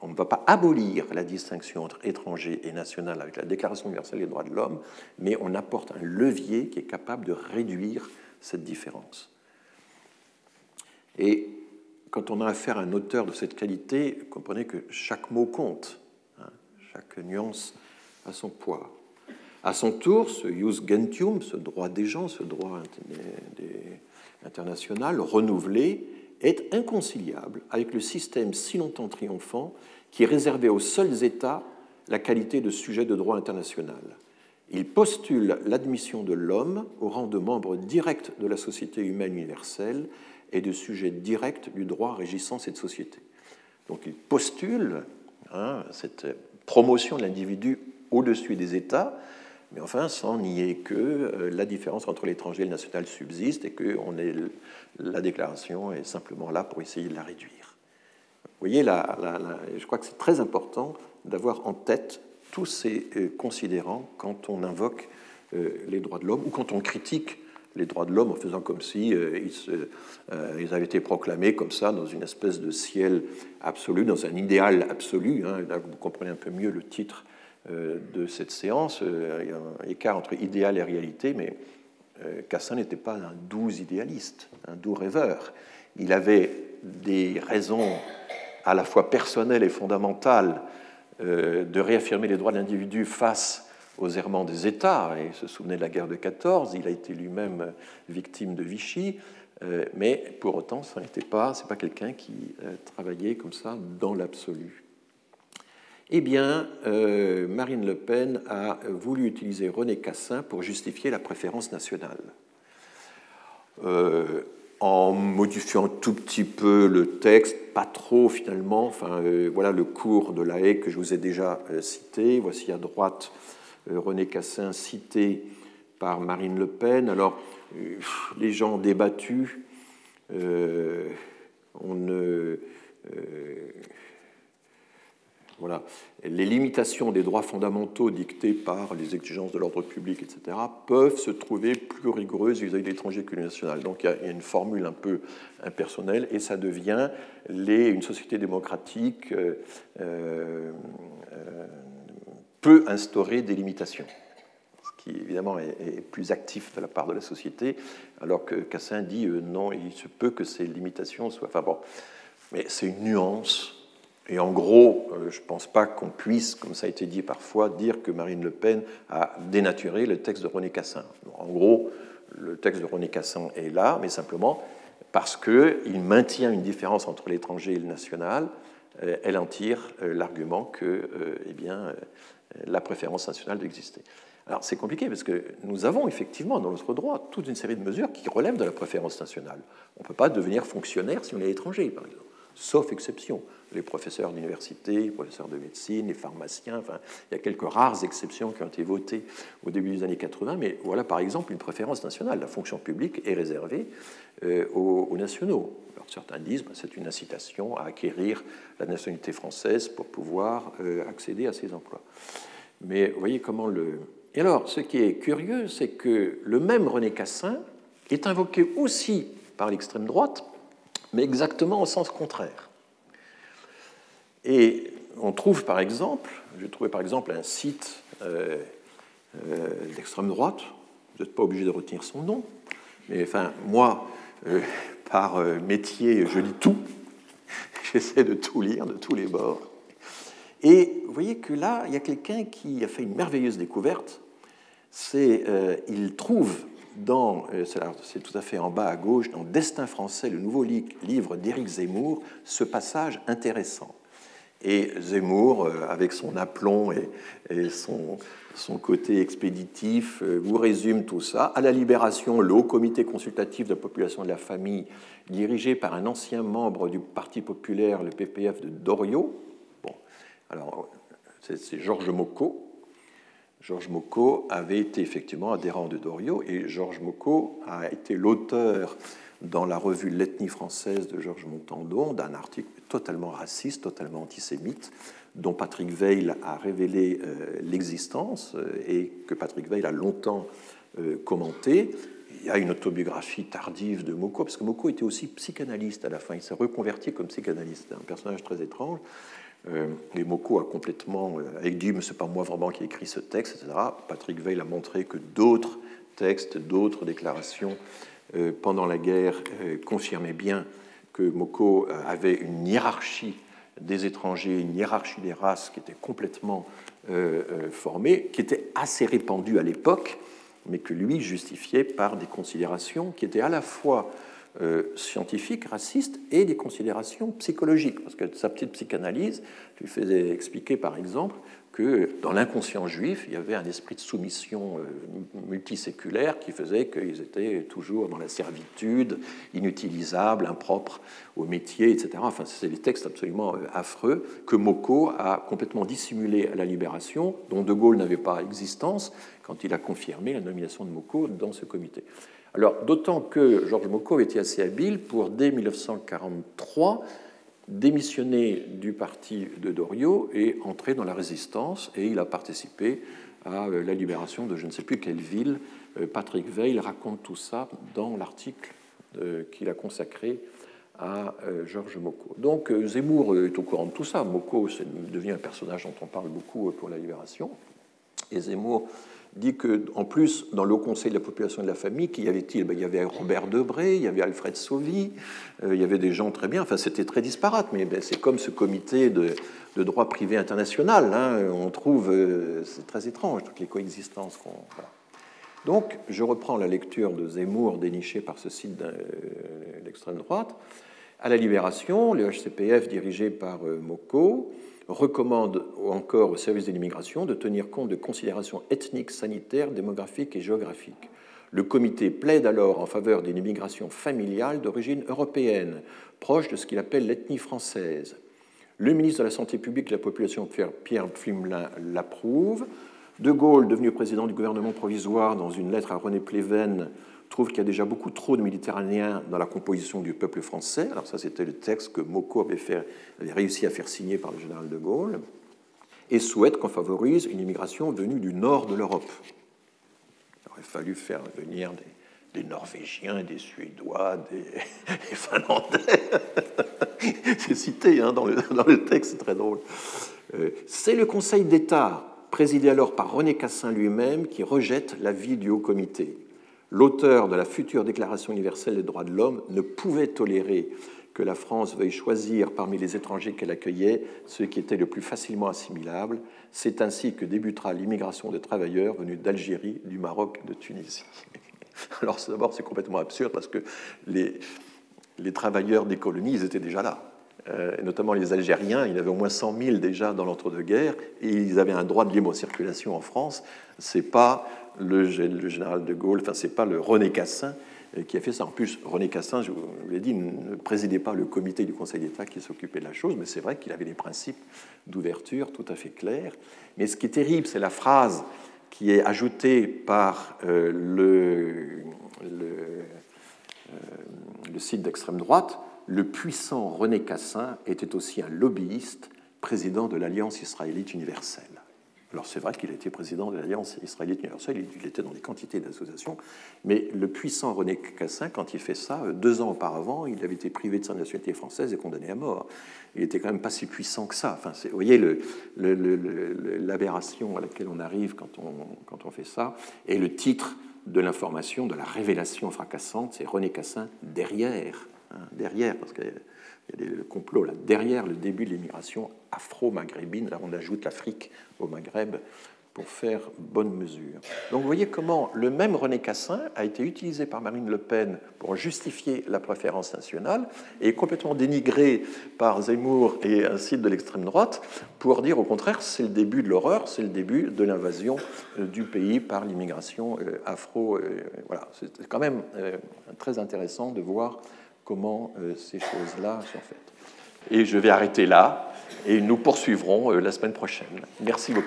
on ne va pas abolir la distinction entre étranger et national avec la Déclaration universelle des droits de l'homme, mais on apporte un levier qui est capable de réduire cette différence. Et quand on a affaire à un auteur de cette qualité, comprenez que chaque mot compte, hein, chaque nuance a son poids. À son tour, ce jus gentium, ce droit des gens, ce droit international renouvelé, est inconciliable avec le système si longtemps triomphant qui réservait aux seuls États la qualité de sujet de droit international. Il postule l'admission de l'homme au rang de membre direct de la société humaine universelle et de sujet direct du droit régissant cette société. Donc il postule hein, cette promotion de l'individu au-dessus des États, mais enfin sans nier que euh, la différence entre l'étranger et le national subsiste et que la déclaration est simplement là pour essayer de la réduire. Vous voyez, là, je crois que c'est très important d'avoir en tête tous ces euh, considérants quand on invoque euh, les droits de l'homme ou quand on critique les droits de l'homme en faisant comme si ils, avaient été proclamés comme ça dans une espèce de ciel absolu, dans un idéal absolu. Hein. Là, vous comprenez un peu mieux le titre euh, de cette séance. Euh, il y a un écart entre idéal et réalité, mais euh, Cassin n'était pas un doux idéaliste, un doux rêveur. Il avait des raisons à la fois personnelles et fondamentales de réaffirmer les droits de l'individu face aux errements des États. Et se souvenait de la guerre de 14, il a été lui-même victime de Vichy, mais pour autant, ce n'était pas, c'est pas quelqu'un qui travaillait comme ça dans l'absolu. Eh bien, euh, Marine Le Pen a voulu utiliser René Cassin pour justifier la préférence nationale. Euh, en modifiant tout petit peu le texte, pas trop finalement. Enfin, euh, voilà le cours de la haie que je vous ai déjà cité. Voici à droite René Cassin cité par Marine Le Pen. Alors, les gens ont débattu. on ne voilà. Les limitations des droits fondamentaux dictées par les exigences de l'ordre public, etc., peuvent se trouver plus rigoureuses vis-à-vis de l'étranger que national. Donc il y a une formule un peu impersonnelle et ça devient une société démocratique euh, euh, peut instaurer des limitations ce qui évidemment est, plus actif de la part de la société, alors que Cassin dit euh, non, il se peut que ces limitations soient. Enfin bon, mais c'est une nuance et en gros, euh, je ne pense pas qu'on puisse, comme ça a été dit parfois, dire que Marine Le Pen a dénaturé le texte de René Cassin. En gros, le texte de René Cassin est là, mais simplement parce qu'il maintient une différence entre l'étranger et le national. Euh, elle en tire l'argument que eh bien, la préférence nationale doit exister. Alors c'est compliqué parce que nous avons effectivement dans notre droit toute une série de mesures qui relèvent de la préférence nationale. On ne peut pas devenir fonctionnaire si on est étranger, par exemple, sauf exception les professeurs d'université, les professeurs de médecine, les pharmaciens. Enfin, il y a quelques rares exceptions qui ont été votées au début des années 80, mais voilà par exemple une préférence nationale. La fonction publique est réservée euh, aux, nationaux. Certains disent que bah, c'est une incitation à acquérir la nationalité française pour pouvoir euh, accéder à ces emplois. Mais voyez comment le. Et alors, ce qui est curieux, c'est que le même René Cassin est invoqué aussi par l'extrême droite, mais exactement au sens contraire. Et on trouve par exemple, j'ai trouvé par exemple un site euh, euh, d'extrême droite, vous n'êtes pas obligé de retenir son nom, mais enfin, moi, euh, par métier, je lis tout, j'essaie de tout lire de tous les bords. Et vous voyez que là, il y a quelqu'un qui a fait une merveilleuse découverte. C'est, il trouve dans, c'est tout à fait en bas à gauche, dans Destin français, le nouveau livre d'Éric Zemmour, ce passage intéressant. Et Zemmour, euh, avec son aplomb et, son, côté expéditif, vous résume tout ça. À la Libération, le Haut Comité consultatif de la population de la famille, dirigé par un ancien membre du Parti populaire, le PPF de Doriot, alors, c'est Georges Mocco. Georges Mocco avait été effectivement adhérent de Doriot et Georges Mocco a été l'auteur dans la revue L'ethnie française de Georges Montandon d'un article totalement raciste, totalement antisémite, dont Patrick Veil a révélé euh, l'existence euh, et que Patrick Veil a longtemps euh, commenté. Il y a une autobiographie tardive de Mocco, parce que Mocco était aussi psychanalyste à la fin. Il s'est reconverti comme psychanalyste, un personnage très étrange. Et Moko a complètement euh, dit mais c'est pas moi vraiment qui ai écrit ce texte, etc. Patrick Veil a montré que d'autres textes, d'autres déclarations pendant la guerre confirmaient bien que Moko avait une hiérarchie des étrangers, une hiérarchie des races qui était complètement formée, qui était assez répandue à l'époque, mais que lui justifiait par des considérations qui étaient à la fois euh, scientifiques, racistes et des considérations psychologiques. Parce que sa petite psychanalyse lui faisait expliquer, par exemple, dans l'inconscient juif, il y avait un esprit de soumission euh, multiséculaire qui faisait qu'ils étaient toujours dans la servitude, inutilisables, impropres au métier, etc. Enfin, c'est des textes absolument euh, affreux que Moko a complètement dissimulé à la Libération, dont De Gaulle n'avait pas existence quand il a confirmé la nomination de Moko dans ce comité. Alors, d'autant que Georges Moko était assez habile pour, dès 1943, démissionner du parti de Doriot et entrer dans la résistance, et il a participé à euh, la libération de je ne sais plus quelle ville. Euh, Patrick Veil raconte tout ça dans l'article euh, qu'il a consacré à Georges Moko. Donc Zemmour est au courant de tout ça. Moko devient un personnage dont on parle beaucoup pour la libération. Et Zemmour dit que, en plus, dans le Conseil de la population et de la famille, qui y avait-il? Ben, Il y avait Robert Debré, il y avait Alfred Sauvy, euh, il y avait des gens très bien. Enfin, c'était très disparate, mais ben, c'est comme ce comité de, droit privé international. Hein. on trouve, euh, c'est très étrange, toutes les coexistences qu'on. Donc, je reprends la lecture de Zemmour dénichée par ce site d'extrême droite. À la Libération, le HCPF dirigé par euh, Moko recommande encore au service de l'immigration de tenir compte de considérations ethniques, sanitaires, démographiques et géographiques. Le comité plaide alors en faveur d'une immigration familiale d'origine européenne, proche de ce qu'il appelle l'ethnie française. Le ministre de la Santé publique et de la Population, Pierre Pflimlin, l'approuve. De Gaulle, devenu président du gouvernement provisoire, dans une lettre à René Pleven, trouve qu'il y a déjà beaucoup trop de Méditerranéens dans la composition du peuple français. Alors ça, c'était le texte que Moko avait, réussi à faire signer par le général de Gaulle, et souhaite qu'on favorise une immigration venue du nord de l'Europe. Il aurait fallu faire venir des, Norvégiens, des Suédois, des, Finlandais. c'est cité hein, dans, le, dans, le, texte, c'est très drôle. Euh, c'est le Conseil d'État, présidé alors par René Cassin lui-même, qui rejette l'avis du Haut Comité l'auteur de la future Déclaration universelle des droits de l'homme ne pouvait tolérer que la France veuille choisir parmi les étrangers qu'elle accueillait ceux qui étaient le plus facilement assimilables. C'est ainsi que débutera l'immigration de travailleurs venus d'Algérie, du Maroc, de Tunisie. Alors d'abord, c'est complètement absurde parce que les, travailleurs des colonies, ils étaient déjà là. Euh, notamment les Algériens, il y avait au moins 100 000 déjà dans l'entre-deux-guerres, et ils avaient un droit de libre circulation en France. C'est pas le, général de Gaulle, enfin, c'est pas le René Cassin euh, qui a fait ça. En plus, René Cassin, je vous l'ai dit, ne présidait pas le comité du Conseil d'État qui s'occupait de la chose, mais c'est vrai qu'il avait des principes d'ouverture tout à fait clairs. Mais ce qui est terrible, c'est la phrase qui est ajoutée par euh, le, le site d'extrême droite. Le puissant René Cassin était aussi un lobbyiste, président de l'Alliance israélite universelle. Alors c'est vrai qu'il était président de l'Alliance israélite universelle, il était dans des quantités d'associations, mais le puissant René Cassin, quand il fait ça, deux ans auparavant, il avait été privé de sa nationalité française et condamné à mort. Il était quand même pas si puissant que ça. Enfin, vous voyez l'aberration à laquelle on arrive quand on, quand on fait ça. Et le titre de l'information, de la révélation fracassante, c'est René Cassin derrière. Hein, derrière, parce que il y a des complots là, derrière le début de l'immigration afro-maghrébine. Là, on ajoute l'Afrique au Maghreb pour faire bonne mesure. Donc vous voyez comment le même René Cassin a été utilisé par Marine Le Pen pour justifier la préférence nationale et complètement dénigré par Zemmour et site de l'extrême droite pour dire au contraire c'est le début de l'horreur, c'est le début de l'invasion euh, du pays par l'immigration euh, afro. Euh, voilà, c'est quand même très intéressant de voir comment ces choses-là sont faites. Et je vais arrêter là et nous poursuivrons la semaine prochaine. Merci beaucoup.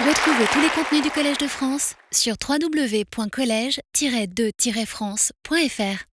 Retrouvez tous les contenus du Collège de France sur www.colège-2-france.fr.